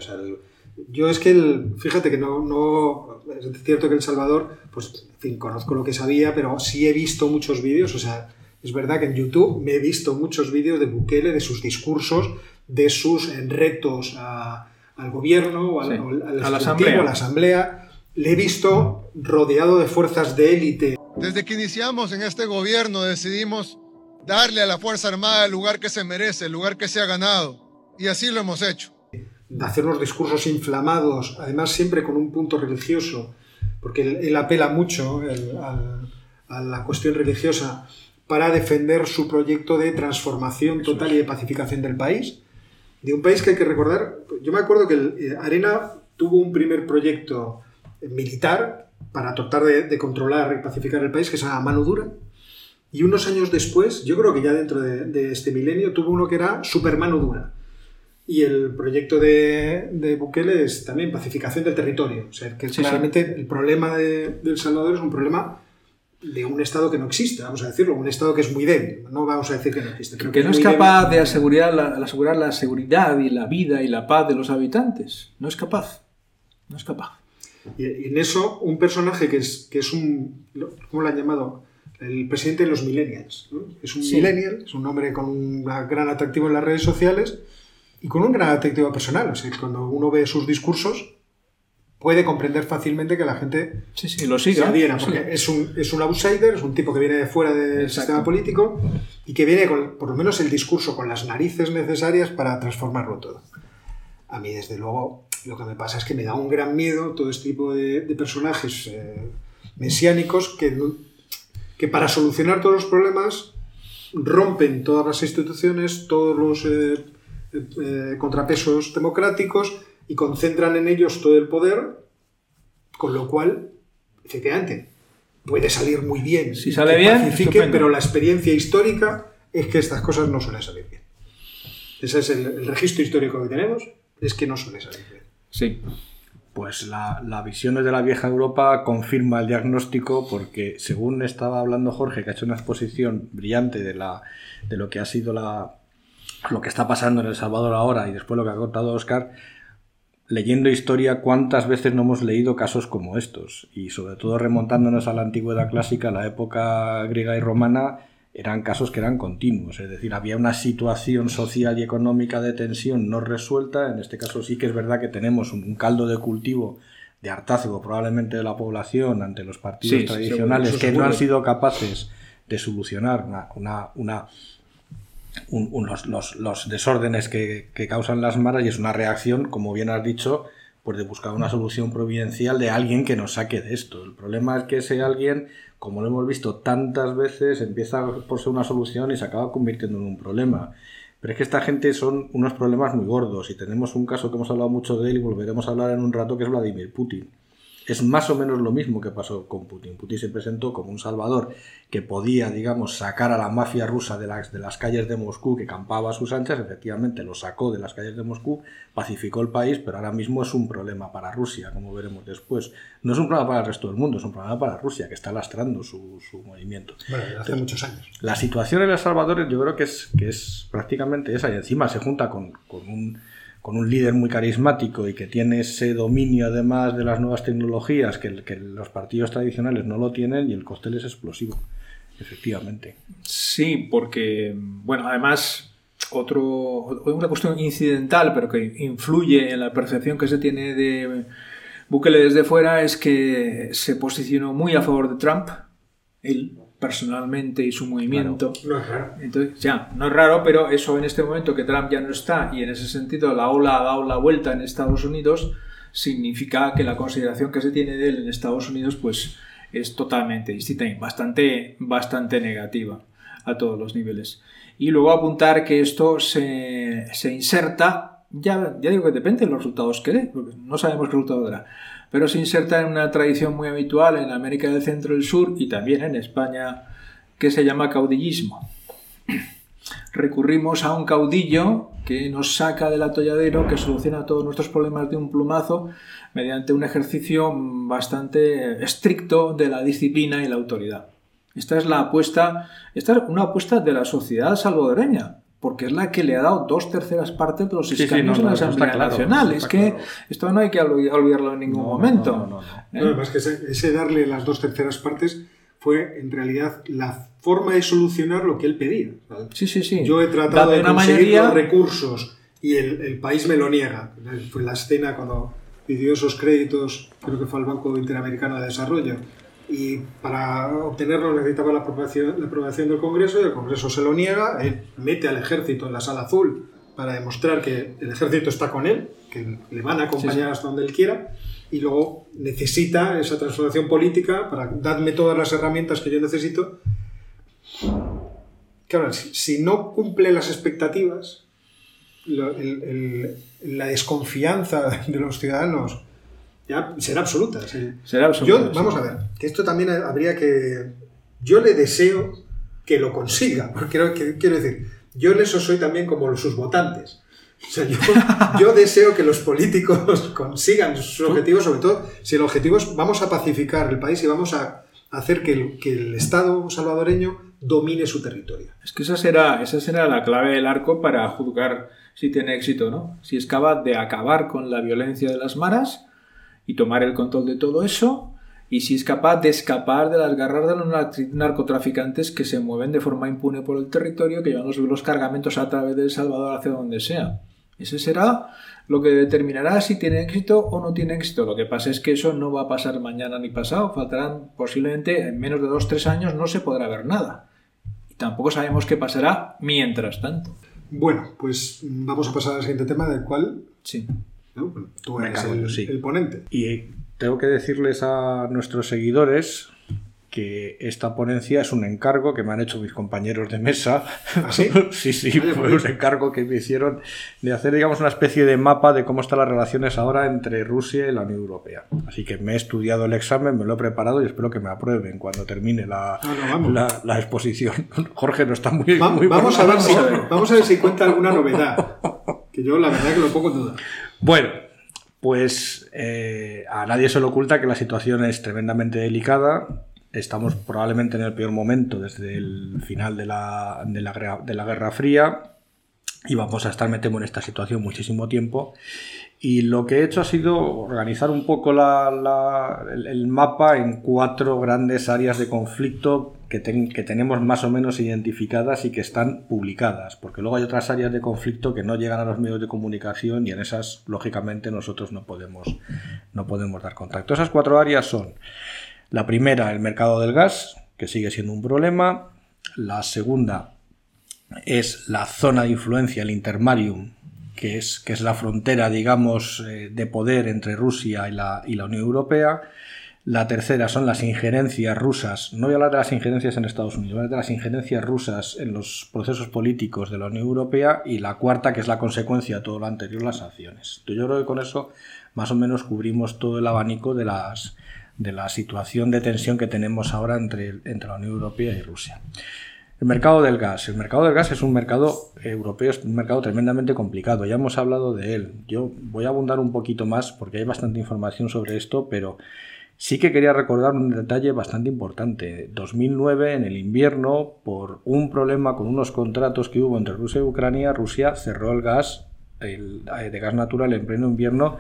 yo es que, el, fíjate que no, no, es cierto que El Salvador, pues, en fin, conozco lo que sabía, pero sí he visto muchos vídeos, o sea, Es verdad que en YouTube me he visto muchos vídeos de Bukele, de sus discursos, de sus eh, retos al gobierno, al, a la asamblea. a la asamblea. Le he visto rodeado de fuerzas de élite. Desde que iniciamos en este gobierno decidimos darle a la Fuerza Armada el lugar que se merece, el lugar que se ha ganado. Y así lo hemos hecho. De hacer unos discursos inflamados, además siempre con un punto religioso, porque él, apela mucho a la cuestión religiosa para defender su proyecto de transformación total y de pacificación del país. De un país que hay que recordar, yo me acuerdo que eh, Arena tuvo un primer proyecto militar para tratar de, controlar y pacificar el país que se llama Mano Dura. Y unos años después, yo creo que ya dentro de, este milenio, tuvo uno que era Super Mano Dura. Y el proyecto de, de, Bukele es también pacificación del territorio. O sea, que claramente el problema de, El Salvador es un problema de un Estado que no existe, vamos a decirlo, un Estado que es muy débil, no vamos a decir que no existe. que, no es, capaz de asegurar la, asegurar la seguridad y la vida y la paz de los habitantes, no es capaz, no es capaz. Y en eso, un personaje que es, que es un, ¿cómo lo han llamado? El presidente de los millennials. Es un millennial, es un hombre con un gran atractivo en las redes sociales y con un gran atractivo personal. O sea, cuando uno ve sus discursos, puede comprender fácilmente que la gente sí, sí, lo siga. porque es, un, es un outsider, es un tipo que viene de fuera del sistema político y que viene con, por lo menos, el discurso con las narices necesarias para transformarlo todo. A mí, desde luego, lo que me pasa es que me da un gran miedo todo este tipo de, personajes eh, mesiánicos que, que para solucionar todos los problemas rompen todas las instituciones, todos los eh, eh, contrapesos democráticos y concentran en ellos todo el poder, con lo cual, efectivamente, puede salir muy bien. Si sale bien, pero la experiencia histórica es que estas cosas no suelen salir bien. Ese es el, registro histórico que tenemos, es que no suele salir bien. Sí. Pues la, la visión de la vieja Europa confirma el diagnóstico porque según estaba hablando Jorge, que ha hecho una exposición brillante de, la, de lo que ha sido la, lo que está pasando en El Salvador ahora y después lo que ha contado Oscar, leyendo historia, ¿cuántas veces no hemos leído casos como estos? Y sobre todo remontándonos a la antigüedad clásica, la época griega y romana, eran casos que eran continuos, es decir, había una situación social y económica de tensión no resuelta, en este caso sí que es verdad que tenemos un caldo de cultivo de hartazgo probablemente de la población ante los partidos tradicionales que no han sido capaces de solucionar una, una los, desórdenes que, causan las maras y es una reacción, como bien has dicho, pues de buscar una solución providencial de alguien que nos saque de esto. El problema es que ese alguien, como lo hemos visto tantas veces, empieza por ser una solución y se acaba convirtiendo en un problema. Pero es que esta gente son unos problemas muy gordos y tenemos un caso que hemos hablado mucho de él y volveremos a hablar en un rato que es Vladimir Putin es más o menos lo mismo que pasó con Putin. Putin se presentó como un salvador que podía, digamos, sacar a la mafia rusa de las, de las calles de Moscú, que campaba a sus anchas, efectivamente lo sacó de las calles de Moscú, pacificó el país, pero ahora mismo es un problema para Rusia, como veremos después. No es un problema para el resto del mundo, es un problema para Rusia, que está lastrando su, movimiento. Bueno, hace muchos años. La situación en El Salvador yo creo que es, que es prácticamente esa, y encima se junta con un con un líder muy carismático y que tiene ese dominio además de las nuevas tecnologías que, los partidos tradicionales no lo tienen y el cóctel es explosivo, efectivamente. Sí, porque, bueno, además otro, una cuestión incidental, pero que influye en la percepción que se tiene de Bukele desde fuera, es que se posicionó muy a favor de Trump, personalmente y su movimiento. no es raro. Entonces, ya, no es raro, pero eso en este momento que Trump ya no está y en ese sentido la ola ha dado la vuelta en Estados Unidos, significa que la consideración que se tiene de él en Estados Unidos pues es totalmente distinta y bastante, bastante negativa a todos los niveles. Y luego apuntar que esto se, se inserta, ya, ya digo que depende de los resultados que dé, porque no sabemos qué resultado dará pero se inserta en una tradición muy habitual en América del Centro y del Sur y también en España que se llama caudillismo. <clears throat> Recurrimos a un caudillo que nos saca del atolladero, que soluciona todos nuestros problemas de un plumazo mediante un ejercicio bastante estricto de la disciplina y la autoridad. Esta es la una apuesta de la sociedad salvadoreña, porque es la que le ha dado dos terceras partes de los escaños en la Asamblea Nacional. es que esto no hay que olvidarlo en ningún momento. ¿Eh? No, que ese, darle las dos terceras partes fue en realidad la forma de solucionar lo que él pedía. Sí, sí, sí. Yo he tratado de conseguir los recursos y el, país me lo niega. Fue la escena cuando pidió esos créditos, creo que fue al Banco Interamericano de Desarrollo, y para obtenerlo necesitaba la aprobación, la aprobación del Congreso y el Congreso se lo niega, él mete al ejército en la sala azul para demostrar que el ejército está con él, que le van a acompañar hasta donde él quiera, y luego necesita esa transformación política para darme todas las herramientas que yo necesito. Claro, si, no cumple las expectativas, la desconfianza de los ciudadanos ya será absoluta. Será absoluta. vamos a ver, que esto también habría que... Yo le deseo que lo consiga, porque quiero decir, yo en eso soy también como sus votantes. O sea, yo, <laughs> deseo que los políticos <laughs> consigan sus objetivos, sobre todo si el objetivo es vamos a pacificar el país y vamos a hacer que el, que el Estado salvadoreño domine su territorio. Es que esa será, esa será la clave del arco para juzgar si tiene éxito o no. Si es capaz de acabar con la violencia de las maras y tomar el control de todo eso, y si es capaz de escapar de las garras de los narcotraficantes que se mueven de forma impune por el territorio, que llevan los, los cargamentos a través de El Salvador hacia donde sea. Ese será lo que determinará si tiene éxito o no tiene éxito. Lo que pasa es que eso no va a pasar mañana ni pasado. Faltarán posiblemente en menos de dos tres años no se podrá ver nada. Y tampoco sabemos qué pasará mientras tanto. Bueno, pues vamos a pasar al siguiente tema del cual sí. Tú eres el, el ponente. Y tengo que decirles a nuestros seguidores que esta ponencia es un encargo que me han hecho mis compañeros de mesa. ¿Ah, sí? <laughs> sí, sí, fue un encargo que me hicieron de hacer, digamos, una especie de mapa de cómo están las relaciones ahora entre Rusia y la Unión Europea. Así que me he estudiado el examen, me lo he preparado y espero que me aprueben cuando termine la, ah, la, exposición. <laughs> Jorge no está muy... muy vamos, a ver si, <laughs> vamos a ver si cuenta alguna novedad. Que yo la verdad que lo pongo en duda. Bueno, pues eh, a nadie se le oculta que la situación es tremendamente delicada. Estamos probablemente en el peor momento desde el final de la, de la, de la Guerra Fría y vamos a estar, me temo, en esta situación muchísimo tiempo. Y lo que he hecho ha sido organizar un poco el, mapa en cuatro grandes áreas de conflicto que, que, tenemos más o menos identificadas y que están publicadas, porque luego hay otras áreas de conflicto que no llegan a los medios de comunicación y en esas, lógicamente, nosotros no podemos, no podemos dar contacto. Esas cuatro áreas son la primera, el mercado del gas, que sigue siendo un problema. La segunda es la zona de influencia, el intermarium, que es, que es la frontera, digamos, eh, de poder entre Rusia y la, y la Unión Europea. La tercera son las injerencias rusas. No voy a hablar de las injerencias en Estados Unidos, voy a hablar de las injerencias rusas en los procesos políticos de la Unión Europea. Y la cuarta, que es la consecuencia de todo lo anterior, las sanciones. Yo creo que con eso más o menos cubrimos todo el abanico de, las, de la situación de tensión que tenemos ahora entre, entre la Unión Europea y Rusia. El mercado del gas. El mercado del gas es un mercado europeo, es un mercado tremendamente complicado. Ya hemos hablado de él. Yo voy a abundar un poquito más porque hay bastante información sobre esto, pero sí que quería recordar un detalle bastante importante. 2009, en el invierno, por un problema con unos contratos que hubo entre Rusia y Ucrania, Rusia cerró el gas el, de gas natural en pleno invierno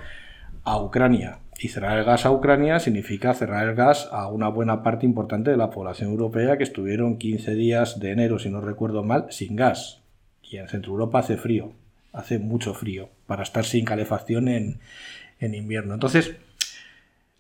a Ucrania. Y cerrar el gas a Ucrania significa cerrar el gas a una buena parte importante de la población europea que estuvieron 15 días de enero, si no recuerdo mal, sin gas. Y en Centro Europa hace frío, hace mucho frío, para estar sin calefacción en, en invierno. Entonces,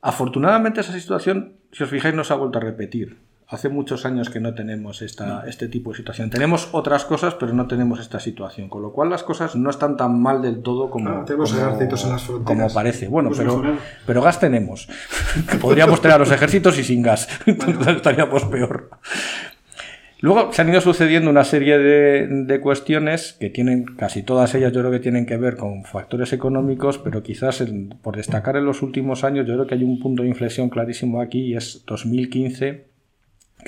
afortunadamente esa situación, si os fijáis, no se ha vuelto a repetir. Hace muchos años que no tenemos esta, este tipo de situación. Tenemos otras cosas, pero no tenemos esta situación. Con lo cual las cosas no están tan mal del todo como, tenemos ejércitos en las fronteras. como parece. Bueno, pues pero, pero gas tenemos. <laughs> Podríamos tener a los ejércitos y sin gas. <laughs> estaríamos peor. Luego se han ido sucediendo una serie de, de, cuestiones que tienen, casi todas ellas yo creo que tienen que ver con factores económicos, pero quizás por destacar en los últimos años yo creo que hay un punto de inflexión clarísimo aquí y es 2015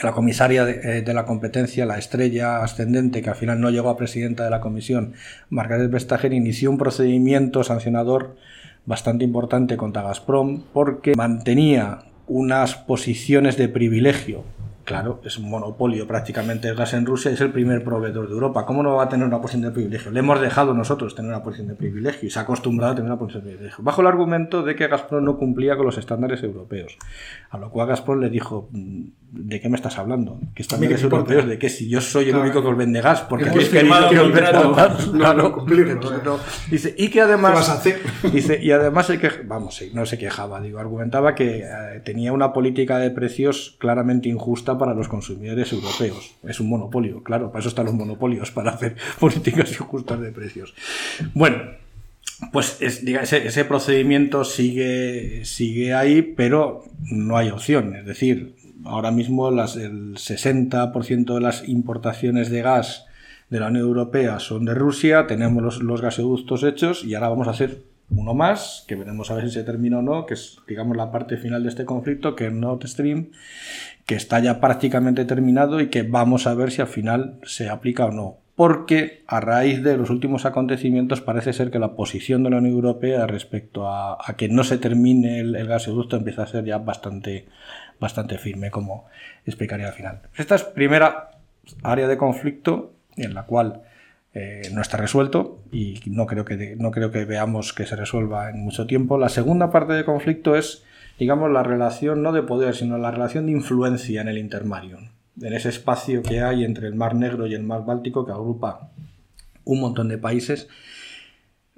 la comisaria eh, de, la competencia, la estrella ascendente, que al final no llegó a presidenta de la comisión, Margaret Vestager, inició un procedimiento sancionador bastante importante contra Gazprom porque mantenía unas posiciones de privilegio Claro, es un monopolio prácticamente el gas en Rusia es el primer proveedor de Europa. ¿Cómo no va a tener una posición de privilegio? Le hemos dejado nosotros tener una posición de privilegio y se ha acostumbrado a tener una posición de privilegio. Bajo el argumento de que Gazprom no cumplía con los estándares europeos. A lo cual Gazprom le dijo, mm, ¿de qué me estás hablando? ¿Qué estándares ¿qué europeos? ¿De qué? Si yo soy el Claro. único que os vende gas, porque habéis querido firmado que os. <laughs> Dice, y que además... ¿Qué vas a hacer? Dice, y además que, vamos, sí, no se quejaba, digo, argumentaba que eh, tenía una política de precios claramente injusta para los consumidores europeos. Es un monopolio, claro, para eso están los monopolios, para hacer <laughs> políticas injustas de precios. Bueno, pues ese, procedimiento sigue, sigue ahí, pero no hay opción. Es decir, ahora mismo las, el 60% de las importaciones de gas de la Unión Europea son de Rusia, tenemos los, los gasoductos hechos y ahora vamos a hacer uno más, que veremos a ver si se termina o no, que es, digamos, la parte final de este conflicto, que es Nord Stream, que está ya prácticamente terminado y que vamos a ver si al final se aplica o no. Porque a raíz de los últimos acontecimientos parece ser que la posición de la Unión Europea respecto a, que no se termine el, gasoducto empieza a ser ya bastante, bastante firme, como explicaré al final. Esta es primera área de conflicto en la cual eh, no está resuelto y no creo, que, no creo que veamos que se resuelva en mucho tiempo. La segunda parte de conflicto es, digamos, la relación no de poder, sino la relación de influencia en el Intermarium, en ese espacio que hay entre el Mar Negro y el Mar Báltico que agrupa un montón de países.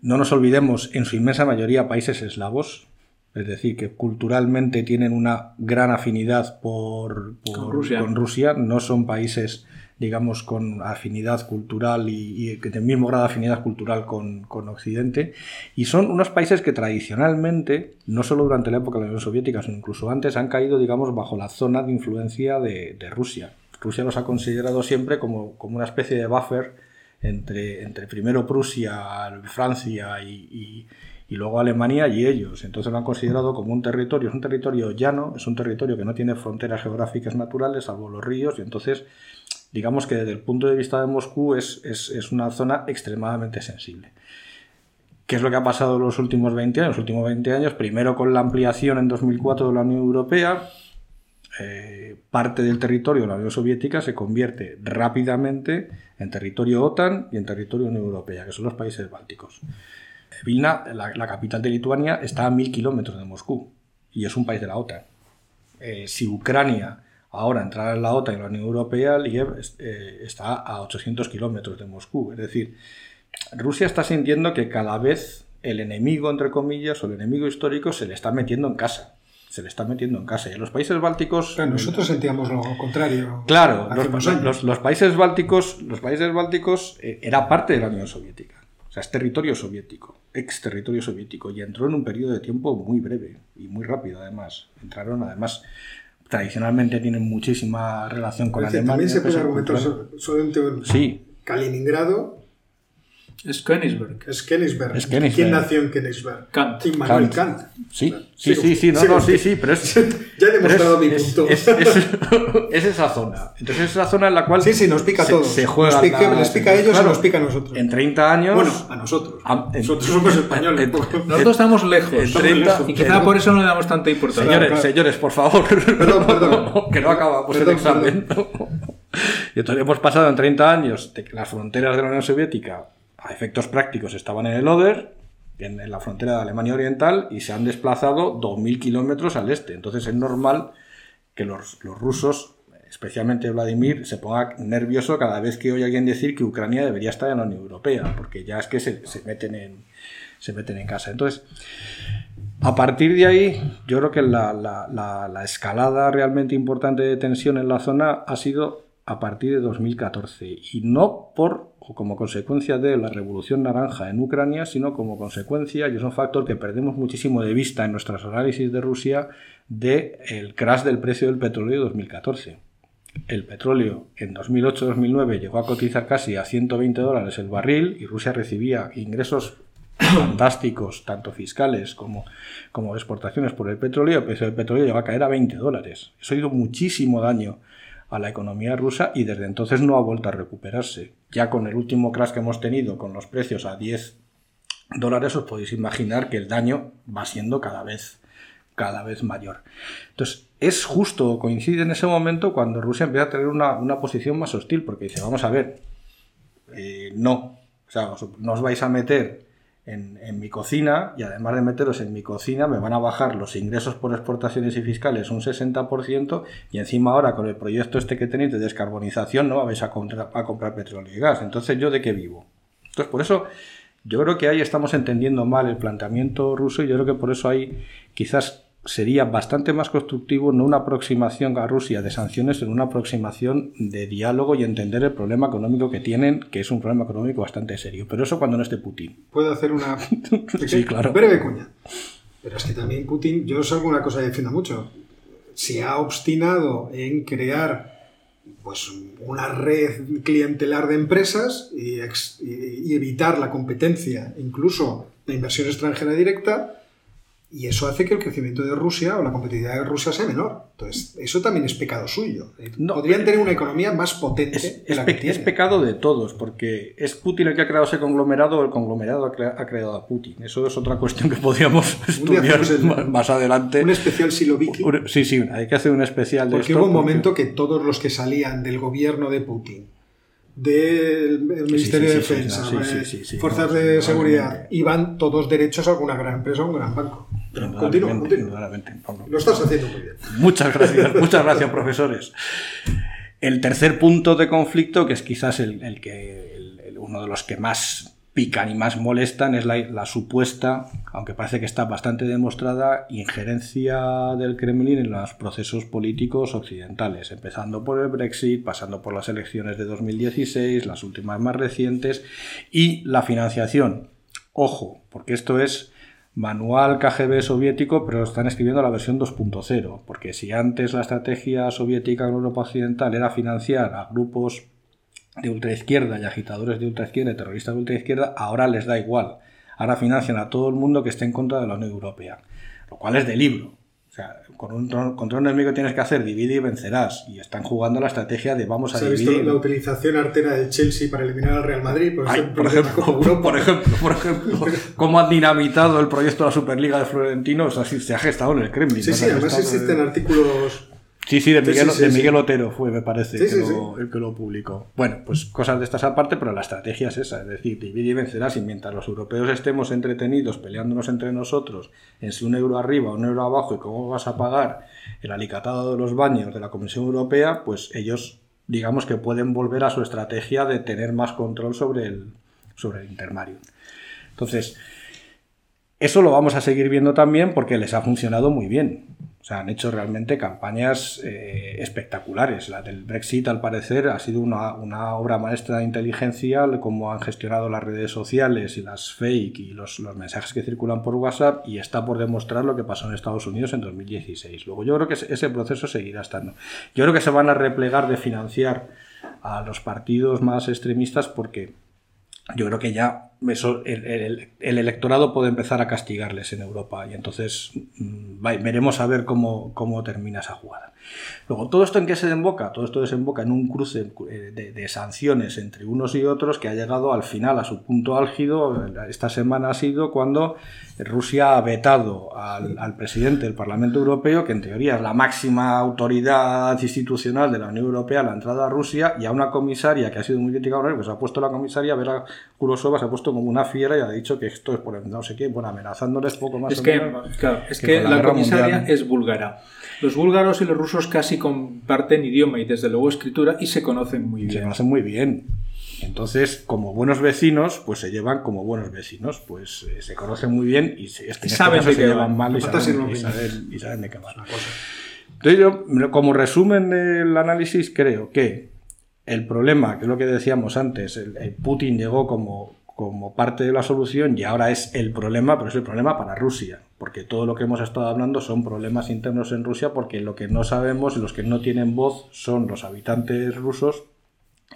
No nos olvidemos, en su inmensa mayoría, países eslavos, es decir, que culturalmente tienen una gran afinidad por, por- Con Rusia. con Rusia, no son países digamos, con afinidad cultural y, y del mismo grado de afinidad cultural con, con Occidente, y son unos países que tradicionalmente, no solo durante la época de la Unión Soviética, sino incluso antes, han caído, digamos, bajo la zona de influencia de, de Rusia. Rusia los ha considerado siempre como, como una especie de buffer entre, entre primero Prusia, Francia y, y, y luego Alemania y ellos. Entonces lo han considerado como un territorio, es un territorio llano, es un territorio que no tiene fronteras geográficas naturales, salvo los ríos, y entonces digamos que desde el punto de vista de Moscú es, es, es, una zona extremadamente sensible. ¿Qué es lo que ha pasado en los últimos 20 años? Los últimos 20 años, primero con la ampliación en 2004 de la Unión Europea, eh, parte del territorio de la Unión Soviética se convierte rápidamente en territorio OTAN y en territorio Unión Europea, que son los países bálticos. Vilna, la, la capital de Lituania, está a mil kilómetros de Moscú y es un país de la OTAN. Eh, si Ucrania ahora entrara en la OTAN y la Unión Europea, Liev eh, está a 800 kilómetros de Moscú. Es decir, Rusia está sintiendo que cada vez el enemigo, entre comillas, o el enemigo histórico se le está metiendo en casa. Se le está metiendo en casa. Y en los países bálticos. Nosotros sentíamos lo contrario. Claro, los, los, los, países bálticos, los países bálticos eh, era parte de la Unión Soviética. O sea, es territorio soviético, ex territorio soviético. Y entró en un periodo de tiempo muy breve y muy rápido, además. Entraron, además, tradicionalmente tienen muchísima relación con decir, Alemania. También se puede argumentar solamente sí. Kaliningrado. Es Königsberg. Es Königsberg. Es Königsberg. ¿Quién nació en Königsberg? Kant. Immanuel Kant. Kant. Sí, sí, sí, sí, no, no, sí, sí, pero es. <laughs> ya he demostrado mi es, punto. Es, es, es, esa zona. Entonces es la zona en la cual. Sí, sí, nos pica se, a todos. Se juega nos pica, la, les pica a ellos claro, y nos pica a nosotros. En 30 años. Bueno, a nosotros. A, en, nosotros somos españoles. En, nosotros estamos lejos. En 30, y quizá por eso no le damos tanta importancia. Señores, claro. señores, por favor. Perdón, perdón. <laughs> que no acabamos perdón, el examen. <laughs> y entonces hemos pasado en 30 años de que las fronteras de la Unión Soviética a efectos prácticos estaban en el Oder, en, la frontera de Alemania Oriental, y se han desplazado 2.000 kilómetros al este. Entonces es normal que los, rusos, especialmente Vladimir, se ponga nervioso cada vez que oye alguien decir que Ucrania debería estar en la Unión Europea, porque ya es que se, meten, en, se meten en casa. Entonces, a partir de ahí, yo creo que la, la, la, la escalada realmente importante de tensión en la zona ha sido a partir de 2014 y no por como consecuencia de la revolución naranja en Ucrania, sino como consecuencia, y es un factor que perdemos muchísimo de vista en nuestros análisis de Rusia, del el crash del precio del petróleo de 2014. El petróleo en 2008-2009 llegó a cotizar casi a 120 dólares el barril y Rusia recibía ingresos <coughs> fantásticos, tanto fiscales como, como exportaciones por el petróleo. El precio del petróleo llegó a caer a 20 dólares. Eso ha ido muchísimo daño a la economía rusa y desde entonces no ha vuelto a recuperarse. Ya con el último crash que hemos tenido con los precios a 10 dólares os podéis imaginar que el daño va siendo cada vez cada vez mayor. Entonces, es justo, coincide en ese momento cuando Rusia empieza a tener una, posición más hostil, porque dice, vamos a ver, eh, no, o sea, no os vais a meter en, mi cocina y además de meteros en mi cocina me van a bajar los ingresos por exportaciones y fiscales un 60% y encima ahora con el proyecto este que tenéis de descarbonización no vais a, a comprar petróleo y gas. Entonces yo de qué vivo. Entonces por eso yo creo que ahí estamos entendiendo mal el planteamiento ruso y yo creo que por eso hay quizás sería bastante más constructivo no una aproximación a Rusia de sanciones, sino una aproximación de diálogo y entender el problema económico que tienen, que es un problema económico bastante serio. Pero eso cuando no esté Putin. Puedo hacer una <laughs> sí, claro. breve cuña. Pero es que también Putin, yo es alguna cosa que defiendo mucho, se ha obstinado en crear pues una red clientelar de empresas y, y evitar la competencia, incluso la inversión extranjera directa, y eso hace que el crecimiento de Rusia o la competitividad de Rusia sea menor. Entonces, eso también es pecado suyo. Podrían tener una economía más potente. Es, es pecado de todos, porque es Putin el que ha creado ese conglomerado o el conglomerado ha, creado a Putin. Eso es otra cuestión que podríamos estudiar más, adelante. Un especial Siloviki. Sí, sí, hay que hacer un especial de porque hubo un momento que todos los que salían del gobierno de Putin del Ministerio de Defensa, Fuerzas de Seguridad, iban todos derechos a alguna gran empresa o un gran banco. Continúa, Lo estás haciendo muy bien. Muchas gracias, <laughs> muchas gracias, profesores. El tercer punto de conflicto, que es quizás el, que uno de los que más pican y más molestan es la, supuesta, aunque parece que está bastante demostrada, injerencia del Kremlin en los procesos políticos occidentales, empezando por el Brexit, pasando por las elecciones de 2016, las últimas más recientes, y la financiación. Ojo, porque esto es manual KGB soviético, pero están escribiendo la versión 2.0, porque si antes la estrategia soviética en Europa Occidental era financiar a grupos de ultraizquierda y agitadores de ultraizquierda y terroristas de ultraizquierda, ahora les da igual. Ahora financian a todo el mundo que esté en contra de la Unión Europea. Lo cual es de libro. O sea, con un, contra un enemigo tienes que hacer divide y vencerás. Y están jugando la estrategia de vamos a dividir. visto la utilización artera de Chelsea para eliminar al Real Madrid? Por, ejemplo, <laughs> por ejemplo, por ejemplo, cómo han dinamitado el proyecto de la Superliga de Florentino. O sea, se ha gestado en el Kremlin. Sí, sí, además existen artículos Sí, sí, de Miguel, Otero fue, me parece, el que lo publicó. Bueno, pues cosas de estas aparte, pero la estrategia es esa, es decir, divide y vencerás y mientras los europeos estemos entretenidos peleándonos entre nosotros en si un euro arriba o un euro abajo y cómo vas a pagar el alicatado de los baños de la Comisión Europea, pues ellos digamos que pueden volver a su estrategia de tener más control sobre el, sobre el intermario. Entonces, eso lo vamos a seguir viendo también porque les ha funcionado muy bien. O sea, han hecho realmente campañas eh, espectaculares. La del Brexit, al parecer, ha sido una, obra maestra de inteligencia, cómo han gestionado las redes sociales y las fake y los, mensajes que circulan por WhatsApp, y está por demostrar lo que pasó en Estados Unidos en 2016. Luego, yo creo que ese proceso seguirá estando. Yo creo que se van a replegar de financiar a los partidos más extremistas porque yo creo que ya el, electorado puede empezar a castigarles en Europa y entonces mm, veremos a ver cómo, cómo termina esa jugada. Luego, ¿todo esto en qué se desemboca? Todo esto desemboca en un cruce eh, de, sanciones entre unos y otros que ha llegado al final, a su punto álgido. Esta semana ha sido cuando Rusia ha vetado al, presidente del Parlamento Europeo, que en teoría es la máxima autoridad institucional de la Unión Europea, la entrada a Rusia, y a una comisaria que ha sido muy él, pues ha puesto la comisaria, Vera Kurosova, se ha puesto como una fiera y ha dicho que esto es por no sé qué, bueno, amenazándoles poco más. Es que, claro, es que, la, comisaria es búlgara. Los búlgaros y los rusos casi comparten idioma y desde luego escritura y se conocen muy bien. Se conocen muy bien. Entonces, como buenos vecinos, pues se llevan como buenos vecinos, pues eh, se conocen muy bien y, se, este saben de se llevan mal y saben, de qué van. Entonces yo, como resumen del análisis, creo que el problema, que es lo que decíamos antes, el Putin llegó como como parte de la solución y ahora es el problema, pero es el problema para Rusia, porque todo lo que hemos estado hablando son problemas internos en Rusia, porque lo que no sabemos y los que no tienen voz son los habitantes rusos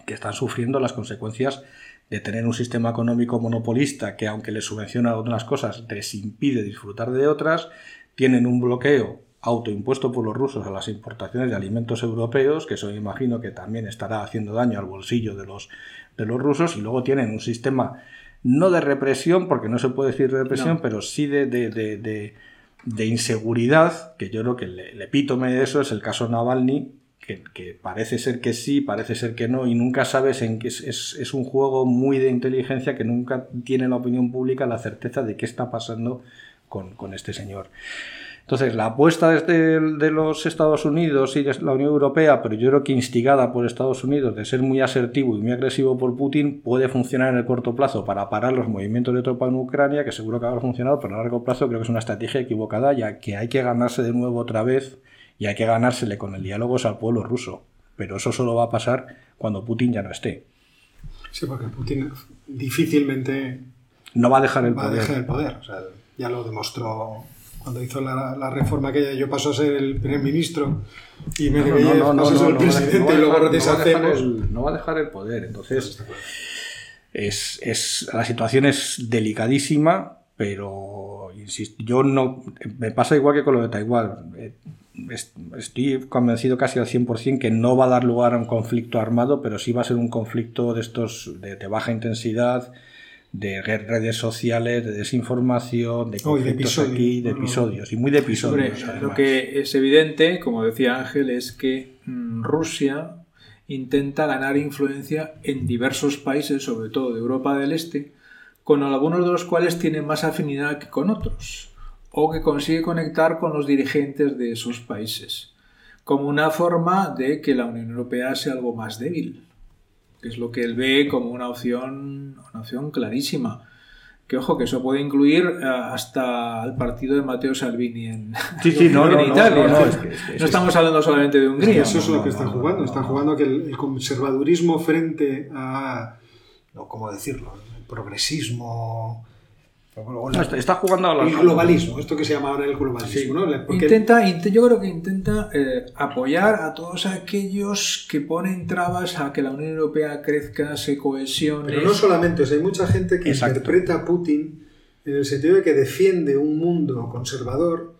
que están sufriendo las consecuencias de tener un sistema económico monopolista que aunque les subvenciona algunas cosas les impide disfrutar de otras, tienen un bloqueo autoimpuesto por los rusos a las importaciones de alimentos europeos, que eso me imagino que también estará haciendo daño al bolsillo de los de los rusos y luego tienen un sistema no de represión, porque no se puede decir de represión, pero sí de, de inseguridad, que yo creo que el, el epítome de eso es el caso Navalny, que, que parece ser que sí, parece ser que no, y nunca sabes en qué es, es, es un juego muy de inteligencia que nunca tiene la opinión pública la certeza de qué está pasando con, con este señor. Entonces, la apuesta desde el- de los Estados Unidos y de la Unión Europea, pero yo creo que instigada por Estados Unidos de ser muy asertivo y muy agresivo por Putin, puede funcionar en el corto plazo para parar los movimientos de tropa en Ucrania, que seguro que habrá funcionado, pero a largo plazo creo que es una estrategia equivocada, ya que hay que ganarse de nuevo otra vez y hay que ganársele con el diálogo al pueblo ruso. Pero eso solo va a pasar cuando Putin ya no esté. Sí, porque Putin difícilmente No va a dejar el va a poder. dejar el poder. O sea, ya lo demostró cuando hizo la, la reforma aquella. Yo paso a ser el primer ministro y me No, no, no, no, no, el no va a presidente dejar- y luego no va a dejar deshacemos. el- no va a dejar el poder. Entonces, es, es- la situación es delicadísima, pero insisto, yo no. Me pasa igual que con lo de Taiwán. Eh, es- Estoy convencido casi al 100% que no va a dar lugar a un conflicto armado, pero sí va a ser un conflicto de estos de, de baja intensidad, de re- redes sociales, de desinformación, de Oh, aquí, de episodios, y muy de episodios. lo que es evidente, como decía Ángel, es que mm, Rusia intenta ganar influencia en diversos países, sobre todo de Europa del Este, con algunos de los cuales tiene más afinidad que con otros, o que consigue conectar con los dirigentes de esos países, como una forma de que la Unión Europea sea algo más débil, que es lo que él ve como una opción, una opción clarísima. Que ojo, que eso puede incluir eh, hasta al partido de Matteo Salvini en, Sí, sí, <laughs> no, en no, Italia. no, no, es que- es que- No estamos hablando solamente de Es que Hungría. eso es no, lo que están no, jugando. no, están jugando que el, el conservadurismo frente a. No, ¿Cómo decirlo? El progresismo. No, está, está jugando a la- el globalismo, esto que se llama ahora el globalismo, ¿no? Porque Intenta, int- yo creo que intenta eh, apoyar a todos aquellos que ponen trabas a que la Unión Europea crezca, se cohesione. Pero no solamente, o sea, hay mucha gente que Exacto. interpreta a Putin en el sentido de que defiende un mundo conservador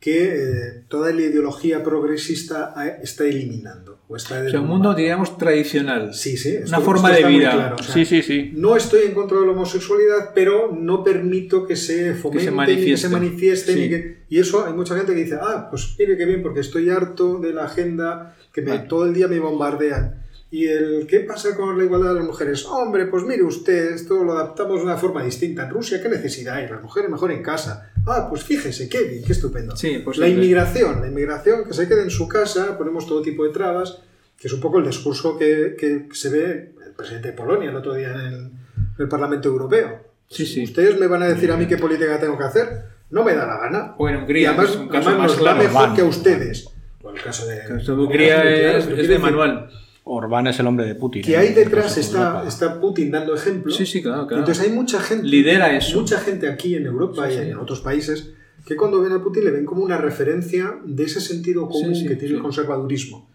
que eh, toda la ideología progresista está eliminando. O está O sea, un mundo, digamos, tradicional. Sí, sí. esto- Una forma de vida. claro, o sea, Sí, sí, sí. No estoy en contra de la homosexualidad, pero no permito que se fomenten y que se manifiesten. Sí. Y, que- y eso hay mucha gente que dice, ah, pues mire qué bien, porque estoy harto de la agenda que me- Vale. todo el día me bombardean. ¿Y el qué pasa con la igualdad de las mujeres? Hombre, pues mire usted, esto lo adaptamos de una forma distinta. En Rusia, ¿qué necesidad hay? Las mujeres mejor en casa. Ah, pues fíjese, qué bien, qué estupendo. Sí, pues la inmigración, la inmigración, que se quede en su casa, ponemos todo tipo de trabas, que es un poco el discurso que, que se ve el presidente de Polonia el otro día en el, en el Parlamento Europeo. Sí, sí. Ustedes me van a decir a mí qué política tengo que hacer, no me da la gana. O en Y Hungría, además, es un caso además más nos va mejor que a ustedes. O el caso de, esto de Hungría Claro, es, de decir manual. Orbán es el hombre de Putin. Que ahí detrás Consejo de está, está Putin dando ejemplo. Sí, sí, claro, claro. Entonces hay mucha gente, Lidera eso. mucha gente aquí en Europa Sí, y sí. en otros países que cuando ven a Putin le ven como una referencia de ese sentido común Sí, sí, que tiene sí. el conservadurismo.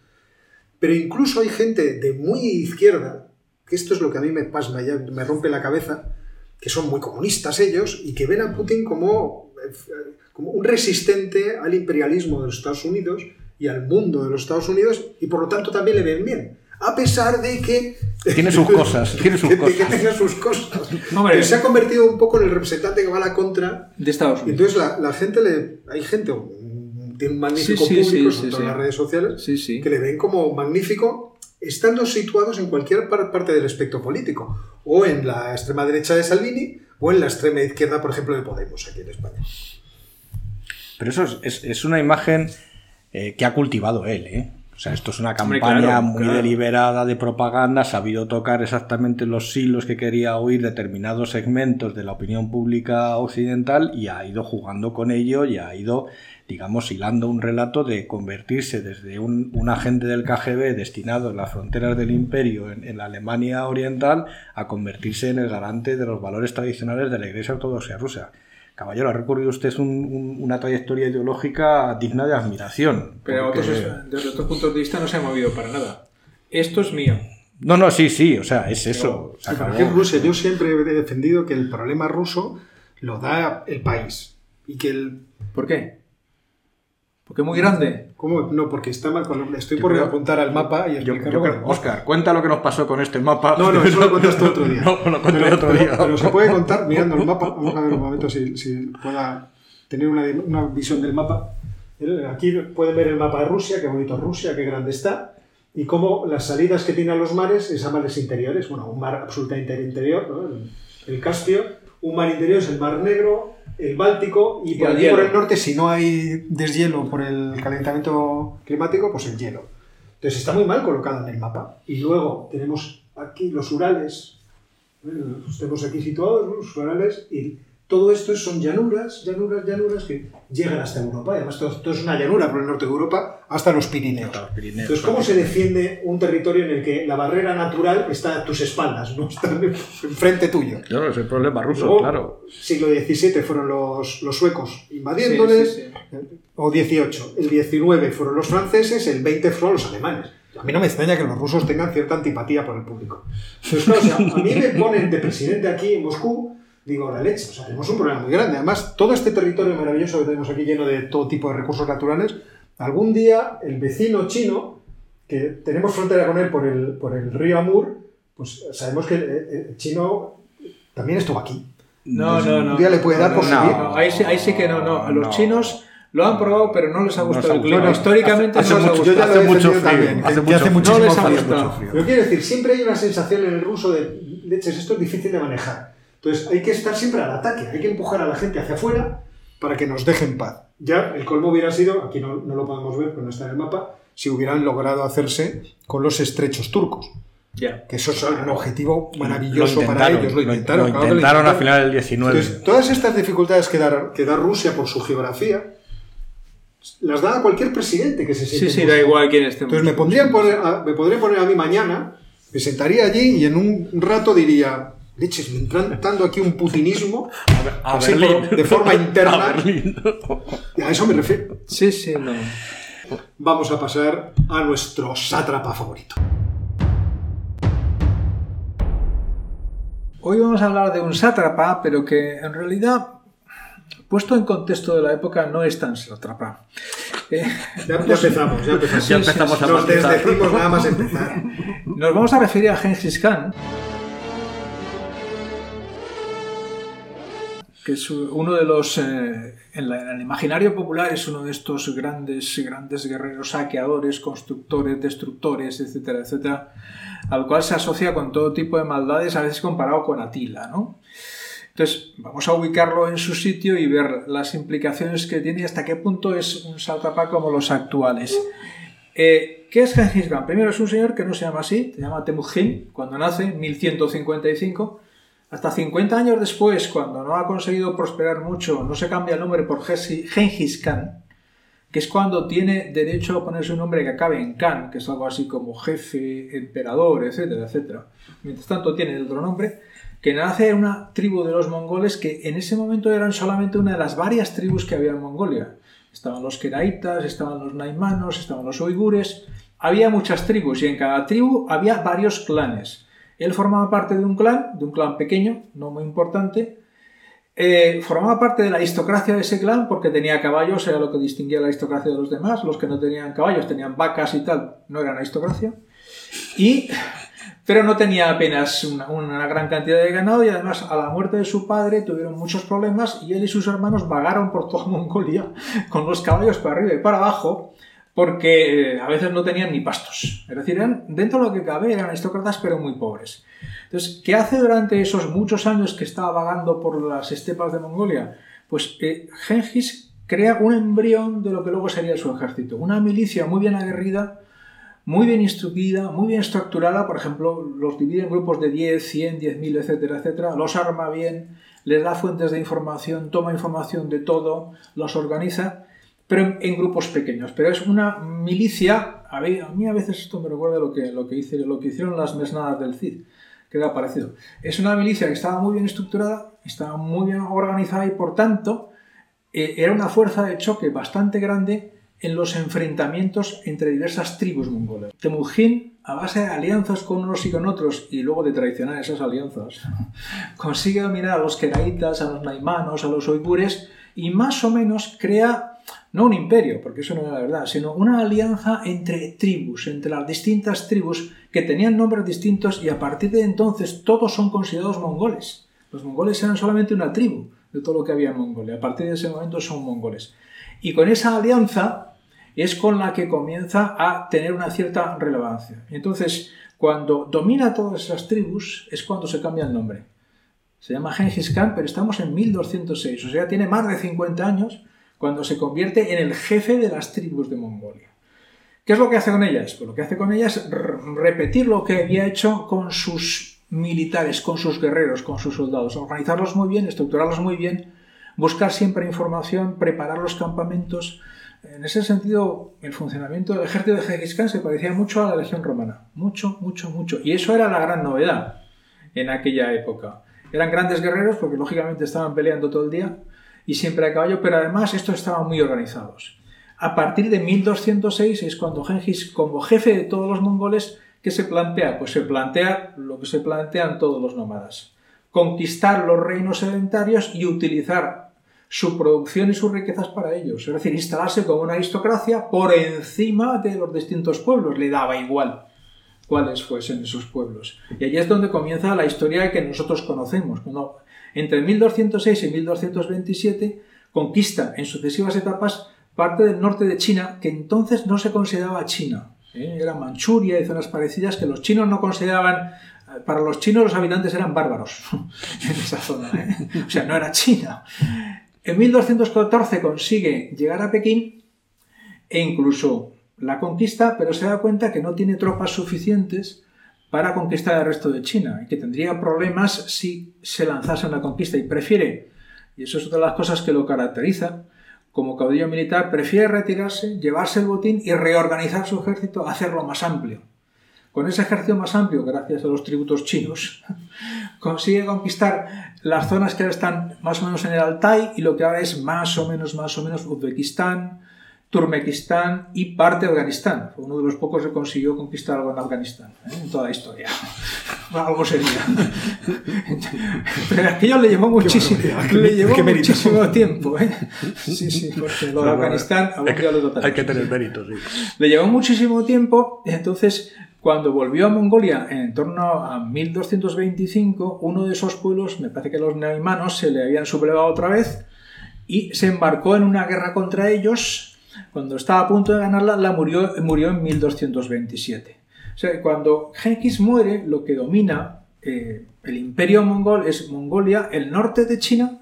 Pero incluso hay gente de muy izquierda, que esto es lo que a mí me pasma, ya me rompe la cabeza, que son muy comunistas ellos y que ven a Putin como, eh, como un resistente al imperialismo de los Estados Unidos y al mundo de los Estados Unidos y por lo tanto también le ven bien. A pesar de que... Tiene sus <laughs> cosas, tiene sus de que cosas. tenga sus cosas. Hombre. Se ha convertido un poco en el representante que va a la contra. De Estados Unidos. entonces la, la gente le... Hay gente, un- tiene un magnífico Sí, sí, público, sí, en las redes sociales, Sí, sí. que le ven como magnífico estando situados en cualquier par- parte del espectro político. O en la extrema derecha de Salvini o en la extrema izquierda, por ejemplo, de Podemos aquí en España. Pero eso es, es- es una imagen eh, que ha cultivado él, ¿eh? O sea, esto es una campaña claro, muy claro. deliberada de propaganda, ha sabido tocar exactamente los hilos que quería oír determinados segmentos de la opinión pública occidental y ha ido jugando con ello y ha ido, digamos, hilando un relato de convertirse desde un, un agente del KGB destinado en las fronteras del imperio en, en la Alemania oriental a convertirse en el garante de los valores tradicionales de la Iglesia Ortodoxa rusa. Caballero, ha recorrido usted un- un- una trayectoria ideológica digna de admiración. Pero porque- otros, desde otros puntos de vista no se ha movido para nada. Esto es mío. No, no, sí, sí, o sea, es eso. se Sí, ¿Para acabó. Rusia? Yo siempre he defendido que el problema ruso lo da el país. Y que el... ¿Por qué? Porque es muy grande. ¿Cómo? No, porque está mal. Estoy Yo por creo- apuntar al mapa y Yo, yo creo. Oscar, cuenta lo que nos pasó con este mapa. No, no, <laughs> eso lo cuentas tú otro día. <laughs> No, lo cuento pero, otro día. pero se puede contar mirando el mapa. Vamos a ver un momento si, si pueda. tener una, una visión del mapa. Aquí pueden ver el mapa de Rusia, qué bonito Rusia, qué grande está, y cómo las salidas que tienen los mares es a mares interiores, bueno, un mar absolutamente interior, el Caspio, un mar interior es el Mar Negro, el Báltico, y Y por el por el norte, si no hay deshielo por el calentamiento climático, pues el hielo. Entonces está muy mal colocado en el mapa. Y luego tenemos aquí los Urales, bueno, los tenemos aquí situados, ¿no? los Urales, y todo esto son llanuras, llanuras, llanuras que llegan hasta Europa. Y además todo, todo es una llanura por el norte de Europa hasta los Pirineos. Hasta los Pirineos, Entonces, ¿cómo se defiende un territorio en el que la barrera natural está a tus espaldas, no está enfrente tuyo? Claro, es el problema ruso, Luego, claro. Siglo XVII fueron los, los suecos invadiéndoles, Sí, sí, o XVIII. El XIX fueron los franceses, el XX fueron los alemanes. A mí no me extraña que los rusos tengan cierta antipatía por el público. Entonces, claro, o sea, a mí me ponen de presidente aquí en Moscú, digo, la leche, o sea, tenemos un problema muy grande. Además, todo este territorio maravilloso que tenemos aquí lleno de todo tipo de recursos naturales, algún día el vecino chino, que tenemos frontera con él por el, por el río Amur, pues sabemos que el, el chino también estuvo aquí. No, no, no. Un día le puede dar por no, no, ahí, sí, ahí sí que no, no. A los No. chinos lo han probado, pero no les ha gustado el clima. gustado. Históricamente Hace no les ha mucho- Yo ya gustado. he Hace mucho frío, también, hace mucho hace No les ha frío. gustado. Pero quiero decir, siempre hay una sensación en el ruso de leches, esto es difícil de manejar. Entonces hay que estar siempre al ataque, hay que empujar a la gente hacia afuera para que nos dejen paz. Ya el colmo hubiera sido, aquí no, no lo podemos ver, pero no está en el mapa, si hubieran logrado hacerse con los estrechos turcos. Ya. Que eso es un objetivo maravilloso Lo para ellos. Lo lo- intentaron, lo lo intentaron a final del 19. Entonces, todas estas dificultades que da, que da Rusia por su geografía, las da a cualquier presidente que se siente Sí, sí, da igual quién esté. Entonces me, pondrían poner a- me podría poner a mí mañana, me sentaría allí y en un rato diría, leches, me entra entrando aquí un putinismo, A así Berlín. por- de forma <laughs> interna. A Berlín. y a eso me refiero. Sí, sí, no. Vamos a pasar a nuestro sátrapa favorito. Hoy vamos a hablar de un sátrapa, pero que en realidad, puesto en contexto de la época, no es tan sátrapa. Eh, Ya, ya empezamos, ya empezamos. Ya empezamos a Nos desdecimos nada más empezar. nos vamos a referir a Genghis Khan, que es uno de los, eh, en, la- en el imaginario popular, es uno de estos grandes, grandes guerreros saqueadores, constructores, destructores, etcétera, etcétera, al cual se asocia con todo tipo de maldades, a veces comparado con Atila, ¿no? Entonces, vamos a ubicarlo en su sitio y ver las implicaciones que tiene y hasta qué punto es un sátrapa como los actuales. Eh, ¿Qué es Genghis Khan? Primero es un señor que no se llama así, se llama Temujin, cuando nace, en 1155. Hasta 50 años después, cuando no ha conseguido prosperar mucho, no se cambia el nombre por Genghis Khan, que es cuando tiene derecho a ponerse un nombre que acabe en Khan, que es algo así como jefe, emperador, etcétera, etcétera. Mientras tanto tiene otro nombre, que nace en una tribu de los mongoles que en ese momento eran solamente una de las varias tribus que había en Mongolia. Estaban los keraitas, estaban los naimanos, estaban los uigures. Había muchas tribus y en cada tribu había varios clanes. Él formaba parte de un clan, de un clan pequeño, no muy importante. Eh, formaba parte de la aristocracia de ese clan porque tenía caballos, era lo que distinguía a la aristocracia de los demás. Los que no tenían caballos tenían vacas y tal, no eran aristocracia. Y pero no tenía apenas una, una, gran cantidad de ganado y además a la muerte de su padre tuvieron muchos problemas y él y sus hermanos vagaron por toda <laughs> Mongolia con los caballos para arriba y para abajo porque a veces no tenían ni pastos. Es decir, eran, dentro de lo que cabe eran aristócratas pero muy pobres. Entonces, ¿qué hace durante esos muchos años que estaba vagando por las estepas de Mongolia? Pues eh, Genghis crea un embrión de lo que luego sería su ejército, una milicia muy bien aguerrida, muy bien instruida, muy bien estructurada, por ejemplo, los divide en grupos de 10, 100, 10.000, etcétera, etcétera, los arma bien, les da fuentes de información, toma información de todo, los organiza, pero en, en grupos pequeños. Pero es una milicia, a mí, a veces esto me recuerda lo que, lo, que hice, lo que hicieron las mesnadas del Cid, que era parecido. Es una milicia que estaba muy bien estructurada, estaba muy bien organizada y por tanto eh, era una fuerza de choque bastante grande en los enfrentamientos entre diversas tribus mongolas. Temujin, a base de alianzas con unos y con otros, y luego de traicionar esas alianzas, <laughs> consigue dominar a los keraitas, a los naimanos, a los uigures, y más o menos crea, no un imperio, porque eso no era la verdad, sino una alianza entre tribus, entre las distintas tribus que tenían nombres distintos y a partir de entonces todos son considerados mongoles. Los mongoles eran solamente una tribu, de todo lo que había en Mongolia. A partir de ese momento son mongoles. Y con esa alianza es con la que comienza a tener una cierta relevancia. Entonces, cuando domina todas esas tribus es cuando se cambia el nombre. Se llama Genghis Khan, pero estamos en 1206, o sea, tiene más de 50 años cuando se convierte en el jefe de las tribus de Mongolia. ¿Qué es lo que hace con ellas? Pues lo que hace con ellas es repetir lo que había hecho con sus militares, con sus guerreros, con sus soldados, organizarlos muy bien, estructurarlos muy bien, buscar siempre información, preparar los campamentos. En ese sentido, el funcionamiento del ejército de Genghis Khan se parecía mucho a la legión romana, mucho, mucho, mucho. Y eso era la gran novedad en aquella época. Eran grandes guerreros porque lógicamente estaban peleando todo el día y siempre a caballo, pero además estos estaban muy organizados. A partir de 1206 es cuando Genghis, como jefe de todos los mongoles, ¿qué se plantea? Pues se plantea lo que se plantean todos los nómadas. Conquistar los reinos sedentarios y utilizar su producción y sus riquezas para ellos. Es decir, instalarse como una aristocracia por encima de los distintos pueblos. Le daba igual cuáles fuesen esos pueblos. Y allí es donde comienza la historia que nosotros conocemos. Cuando entre 1206 y 1227 conquista en sucesivas etapas parte del norte de China que entonces no se consideraba China. ¿eh? Era Manchuria y zonas parecidas que los chinos no consideraban. Para los chinos los habitantes eran bárbaros <laughs> en esa zona. ¿eh? O sea, no era China. En 1214 consigue llegar a Pekín e incluso la conquista, pero se da cuenta que no tiene tropas suficientes para conquistar el resto de China y que tendría problemas si se lanzase una conquista y prefiere, y eso es otra de las cosas que lo caracteriza, como caudillo militar, prefiere retirarse, llevarse el botín y reorganizar su ejército, hacerlo más amplio. Con ese ejército más amplio, gracias a los tributos chinos, <laughs> consigue conquistar las zonas que ahora están más o menos en el Altai y lo que ahora es más o menos, más o menos Uzbekistán, Turmekistán y parte de Afganistán. Fue uno de los pocos que consiguió conquistar algo en Afganistán, ¿eh? en toda la historia. <laughs> algo sería. <laughs> Pero aquello le llevó muchísimo, le llevó muchísimo tiempo. ¿eh? <laughs> Sí, sí, porque lo de Afganistán hay lo hay que tener mérito, sí. Le llevó muchísimo tiempo, entonces cuando volvió a Mongolia en torno a 1225, uno de esos pueblos, me parece que los neumanos, se le habían sublevado otra vez y se embarcó en una guerra contra ellos cuando estaba a punto de ganarla, la murió, murió en 1227. O sea, cuando Genghis muere, lo que domina eh, el imperio mongol es Mongolia, el norte de China,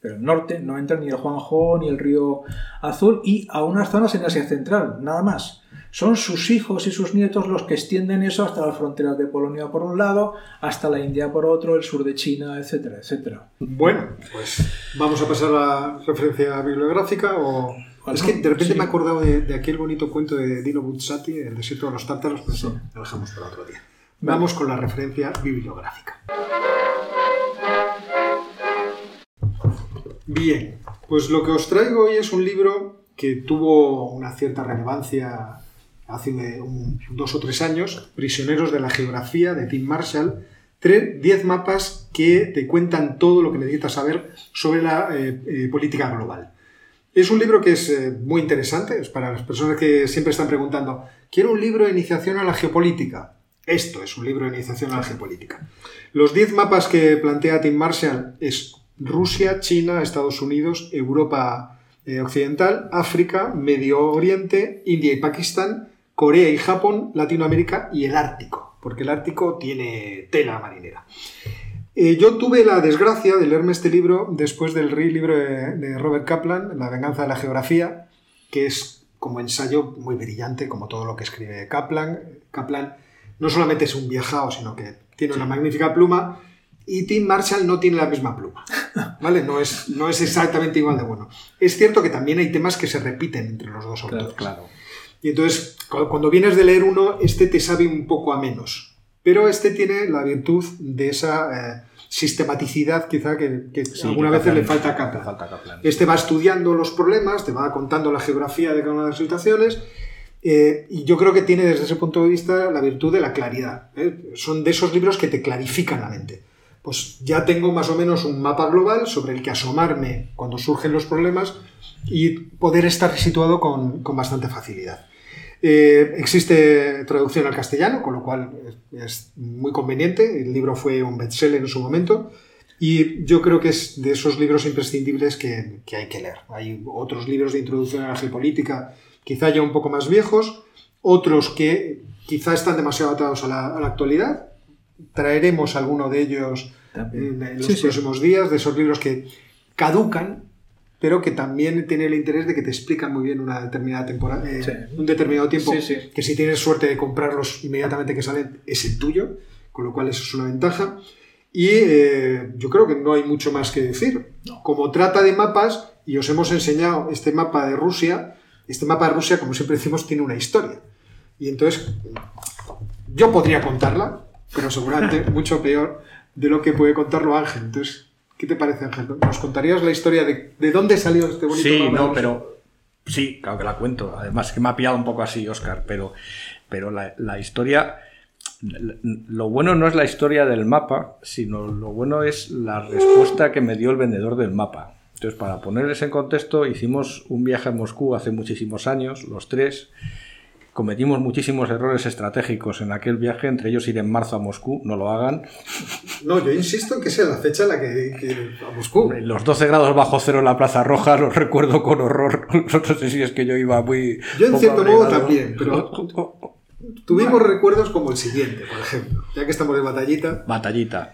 pero el norte no entra ni el Huanghe ni el río Azul, y a unas zonas en Asia Central, nada más. Son sus hijos y sus nietos los que extienden eso hasta las fronteras de Polonia por un lado, hasta la India por otro, el sur de China, etcétera, etcétera. Bueno, pues vamos a pasar a la referencia bibliográfica o es que de repente me he acordado de, aquel bonito cuento de Dino Buzzati, El desierto de los tártaros, pero eso lo dejamos para otro día. Vamos con la referencia bibliográfica. Bien, pues lo que os traigo hoy es un libro que tuvo una cierta relevancia hace dos o tres años, Prisioneros de la Geografía de Tim Marshall, diez mapas que te cuentan todo lo que necesitas saber sobre la eh, eh, política global. Es un libro que es eh, muy interesante, es para las personas que siempre están preguntando, quiero un libro de iniciación a la geopolítica. Esto es un libro de iniciación a la geopolítica. Los 10 mapas que plantea Tim Marshall es Rusia, China, Estados Unidos, Europa eh, Occidental, África, Medio Oriente, India y Pakistán, Corea y Japón, Latinoamérica y el Ártico, porque el Ártico tiene tela marinera. Eh, yo tuve la desgracia de leerme este libro después del libro de, Robert Kaplan, La venganza de la geografía, que es como ensayo muy brillante, como todo lo que escribe Kaplan. Kaplan no solamente es un viajado, sino que tiene una magnífica pluma. Y Tim Marshall no tiene la misma pluma, <laughs> ¿vale? No es, no es exactamente igual de bueno. Es cierto que también hay temas que se repiten entre los dos autores. Claro, Y entonces, cuando vienes de leer uno, este te sabe un poco a menos. Pero este tiene la virtud de esa eh, sistematicidad quizá que, alguna vez le falta a Kaplan. Este va estudiando los problemas, te va contando la geografía de cada una de las situaciones eh, y yo creo que tiene desde ese punto de vista la virtud de la claridad. ¿eh? Son de esos libros que te clarifican la mente. Pues ya tengo más o menos un mapa global sobre el que asomarme cuando surgen los problemas y poder estar situado con bastante facilidad. Eh, existe traducción al castellano, con lo cual es, muy conveniente. El libro fue un bestseller en su momento. Y yo creo que es de esos libros imprescindibles que, que hay que leer. Hay otros libros de introducción a la geopolítica, quizá ya un poco más viejos, otros que quizá están demasiado atados a la, a la actualidad. Traeremos alguno de ellos en, en los Sí, sí. próximos días, de esos libros que caducan, pero que también tienen el interés de que te explican muy bien una determinada temporada, eh, Sí. un determinado tiempo, Sí, sí. que si tienes suerte de comprarlos inmediatamente que salen, es el tuyo, con lo cual eso es una ventaja. Y eh, yo creo que no hay mucho más que decir. Como trata de mapas, y os hemos enseñado este mapa de Rusia, este mapa de Rusia, como siempre decimos, tiene una historia. Y entonces, yo podría contarla, pero seguramente <laughs> mucho peor de lo que puede contarlo Ángel. Entonces, ¿qué te parece, Ángel? ¿Nos contarías la historia de, de dónde salió este bonito Sí, no, pero sí, claro que la cuento. Además, que me ha pillado un poco así, Oscar, pero, pero la, la historia. Lo bueno no es la historia del mapa, sino lo bueno es la respuesta que me dio el vendedor del mapa. Entonces, para ponerles en contexto, hicimos un viaje a Moscú hace muchísimos años, los tres. Cometimos muchísimos errores estratégicos en aquel viaje, entre ellos ir en marzo a Moscú, no lo hagan. No, yo insisto en que sea la fecha en la que, que a Moscú. Los 12 grados bajo cero en la Plaza Roja los recuerdo con horror. <laughs> No sé si es que yo iba muy. Yo en cierto modo también, pero <laughs> tuvimos recuerdos como el siguiente, por ejemplo, ya que estamos de batallita. Batallita.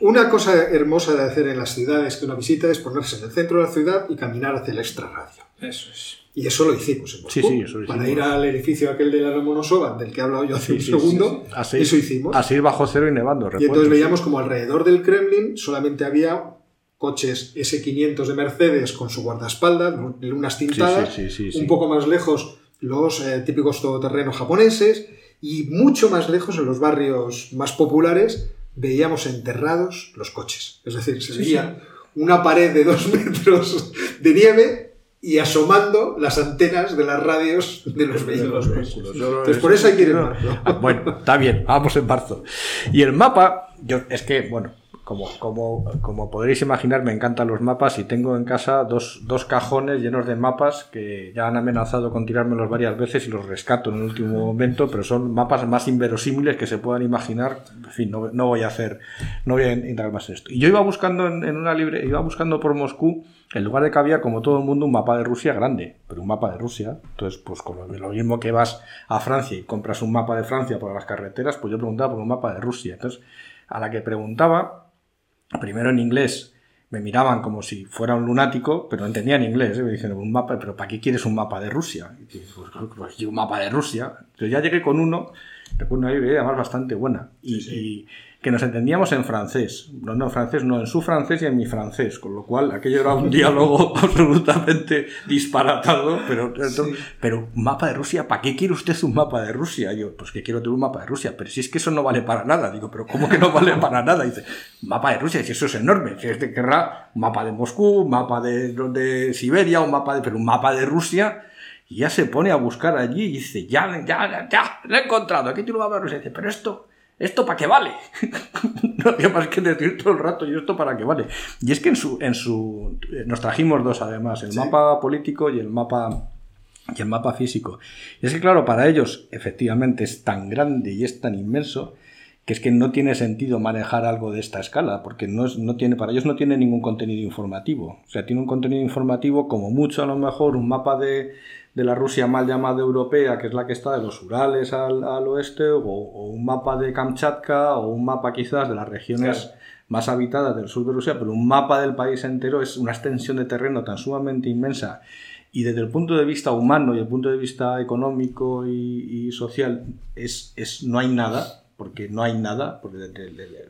Una cosa hermosa de hacer en las ciudades que uno visita es ponerse en el centro de la ciudad y caminar hacia el extrarradio. Eso es. Y eso lo hicimos en Moscú. Sí, sí, eso lo Para hicimos. ir al edificio aquel de la Lomonosova, del que he hablado yo hace Sí, un segundo, Así, eso hicimos. Así bajo cero y nevando. Y entonces veíamos como alrededor del Kremlin solamente había coches S500 de Mercedes con su guardaespaldas, lunas tintadas, sí, sí, sí, un poco más lejos los eh, típicos todoterrenos japoneses y mucho más lejos en los barrios más populares veíamos enterrados los coches. Es decir, se veía una pared de dos <laughs> metros de nieve y asomando las antenas de las radios de los <laughs> vehículos. Entonces, por eso hay que ir en marzo. Ah, Bueno, está bien, vamos en marzo. Y el mapa, yo es que, bueno, como, como, como podréis imaginar, me encantan los mapas y tengo en casa dos, dos cajones llenos de mapas que ya han amenazado con tirármelos varias veces y los rescato en el último momento, pero son mapas más inverosímiles que se puedan imaginar. En fin, no, no voy a hacer, no voy a entrar más en esto. Y yo iba buscando en, en una libre, iba buscando por Moscú, en lugar de que había, como todo el mundo, un mapa de Rusia grande, pero un mapa de Rusia. Entonces, pues con lo, mismo que vas a Francia y compras un mapa de Francia por las carreteras, pues yo preguntaba por un mapa de Rusia. Entonces, a la que preguntaba, primero en inglés, me miraban como si fuera un lunático, pero no entendían inglés. ¿eh? Me dicen, un mapa, pero ¿para qué quieres un mapa de Rusia? Y dices, pues, pues, yo un mapa de Rusia. Entonces ya llegué con uno, recuerdo una idea además bastante buena. Y, y que nos entendíamos en francés. No, no en francés, no, en su francés y en mi francés. Con lo cual, aquello era un <laughs> diálogo absolutamente disparatado. Pero, pero un mapa de Rusia, ¿para qué quiere usted un mapa de Rusia? Y yo, pues que quiero tener un mapa de Rusia. Pero si es que eso no vale para nada. Digo, pero ¿cómo que no vale <laughs> para nada? Y dice, mapa de Rusia, si eso es enorme. Si este querrá un mapa de Moscú, un mapa de, de Siberia, un mapa de. Pero un mapa de Rusia. Y ya se pone a buscar allí y dice, ya, ya, ya, lo he encontrado. Aquí tiene un mapa de Rusia. Y dice, pero esto. ¿Esto para qué vale? <laughs> no había más que decir todo el rato, ¿y esto para qué vale? Y es que en su, en su nos trajimos dos además, el Sí. mapa político y el mapa y el mapa físico. Y es que claro, para ellos efectivamente es tan grande y es tan inmenso que es que no tiene sentido manejar algo de esta escala, porque no, es- no tiene, para ellos no tiene ningún contenido informativo. O sea, tiene un contenido informativo como mucho a lo mejor un mapa de, de la Rusia mal llamada europea, que es la que está de los Urales al, al oeste, o, o un mapa de Kamchatka, o un mapa quizás de las regiones Claro. más habitadas del sur de Rusia, pero un mapa del país entero es una extensión de terreno tan sumamente inmensa y desde el punto de vista humano y el punto de vista económico y, y social es, es no hay nada porque no hay nada porque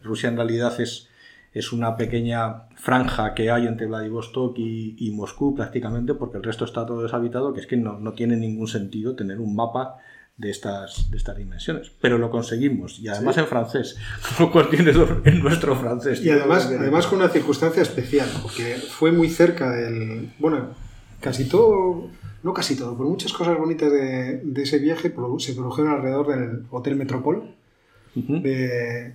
Rusia en realidad es es una pequeña franja que hay entre Vladivostok y, y Moscú prácticamente porque el resto está todo deshabitado que es que no, no tiene ningún sentido tener un mapa de estas, de estas dimensiones. Pero lo conseguimos y además Sí. en francés <laughs> lo cual tiene en nuestro francés. Y además, además con una circunstancia especial, porque fue muy cerca del... Bueno, casi todo, no casi todo, pero muchas cosas bonitas de, de ese viaje se produjeron alrededor del Hotel Metropol, de-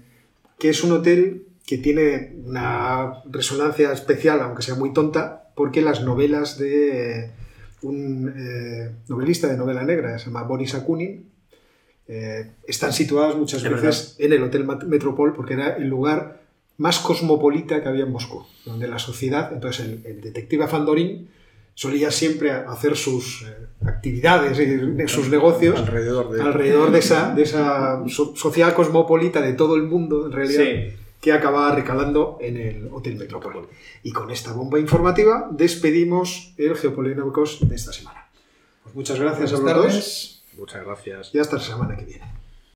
que es un hotel que tiene una resonancia especial, aunque sea muy tonta, porque las novelas de un eh, novelista de novela negra, se llama Boris Akunin, eh, están situadas muchas De veces en el Hotel Metropol, porque era el lugar más cosmopolita que había en Moscú, donde la sociedad, entonces el, el detective Fandorin solía siempre hacer sus eh, actividades y sus negocios Alrededor de- alrededor de esa, de esa <laughs> sociedad cosmopolita de todo el mundo, en realidad, Sí. Que acababa recalando en el Hotel Metrópoli. Y con esta bomba informativa despedimos el Geopolíticos de esta semana. Pues muchas gracias a los dos. Muchas gracias. y hasta la semana que viene.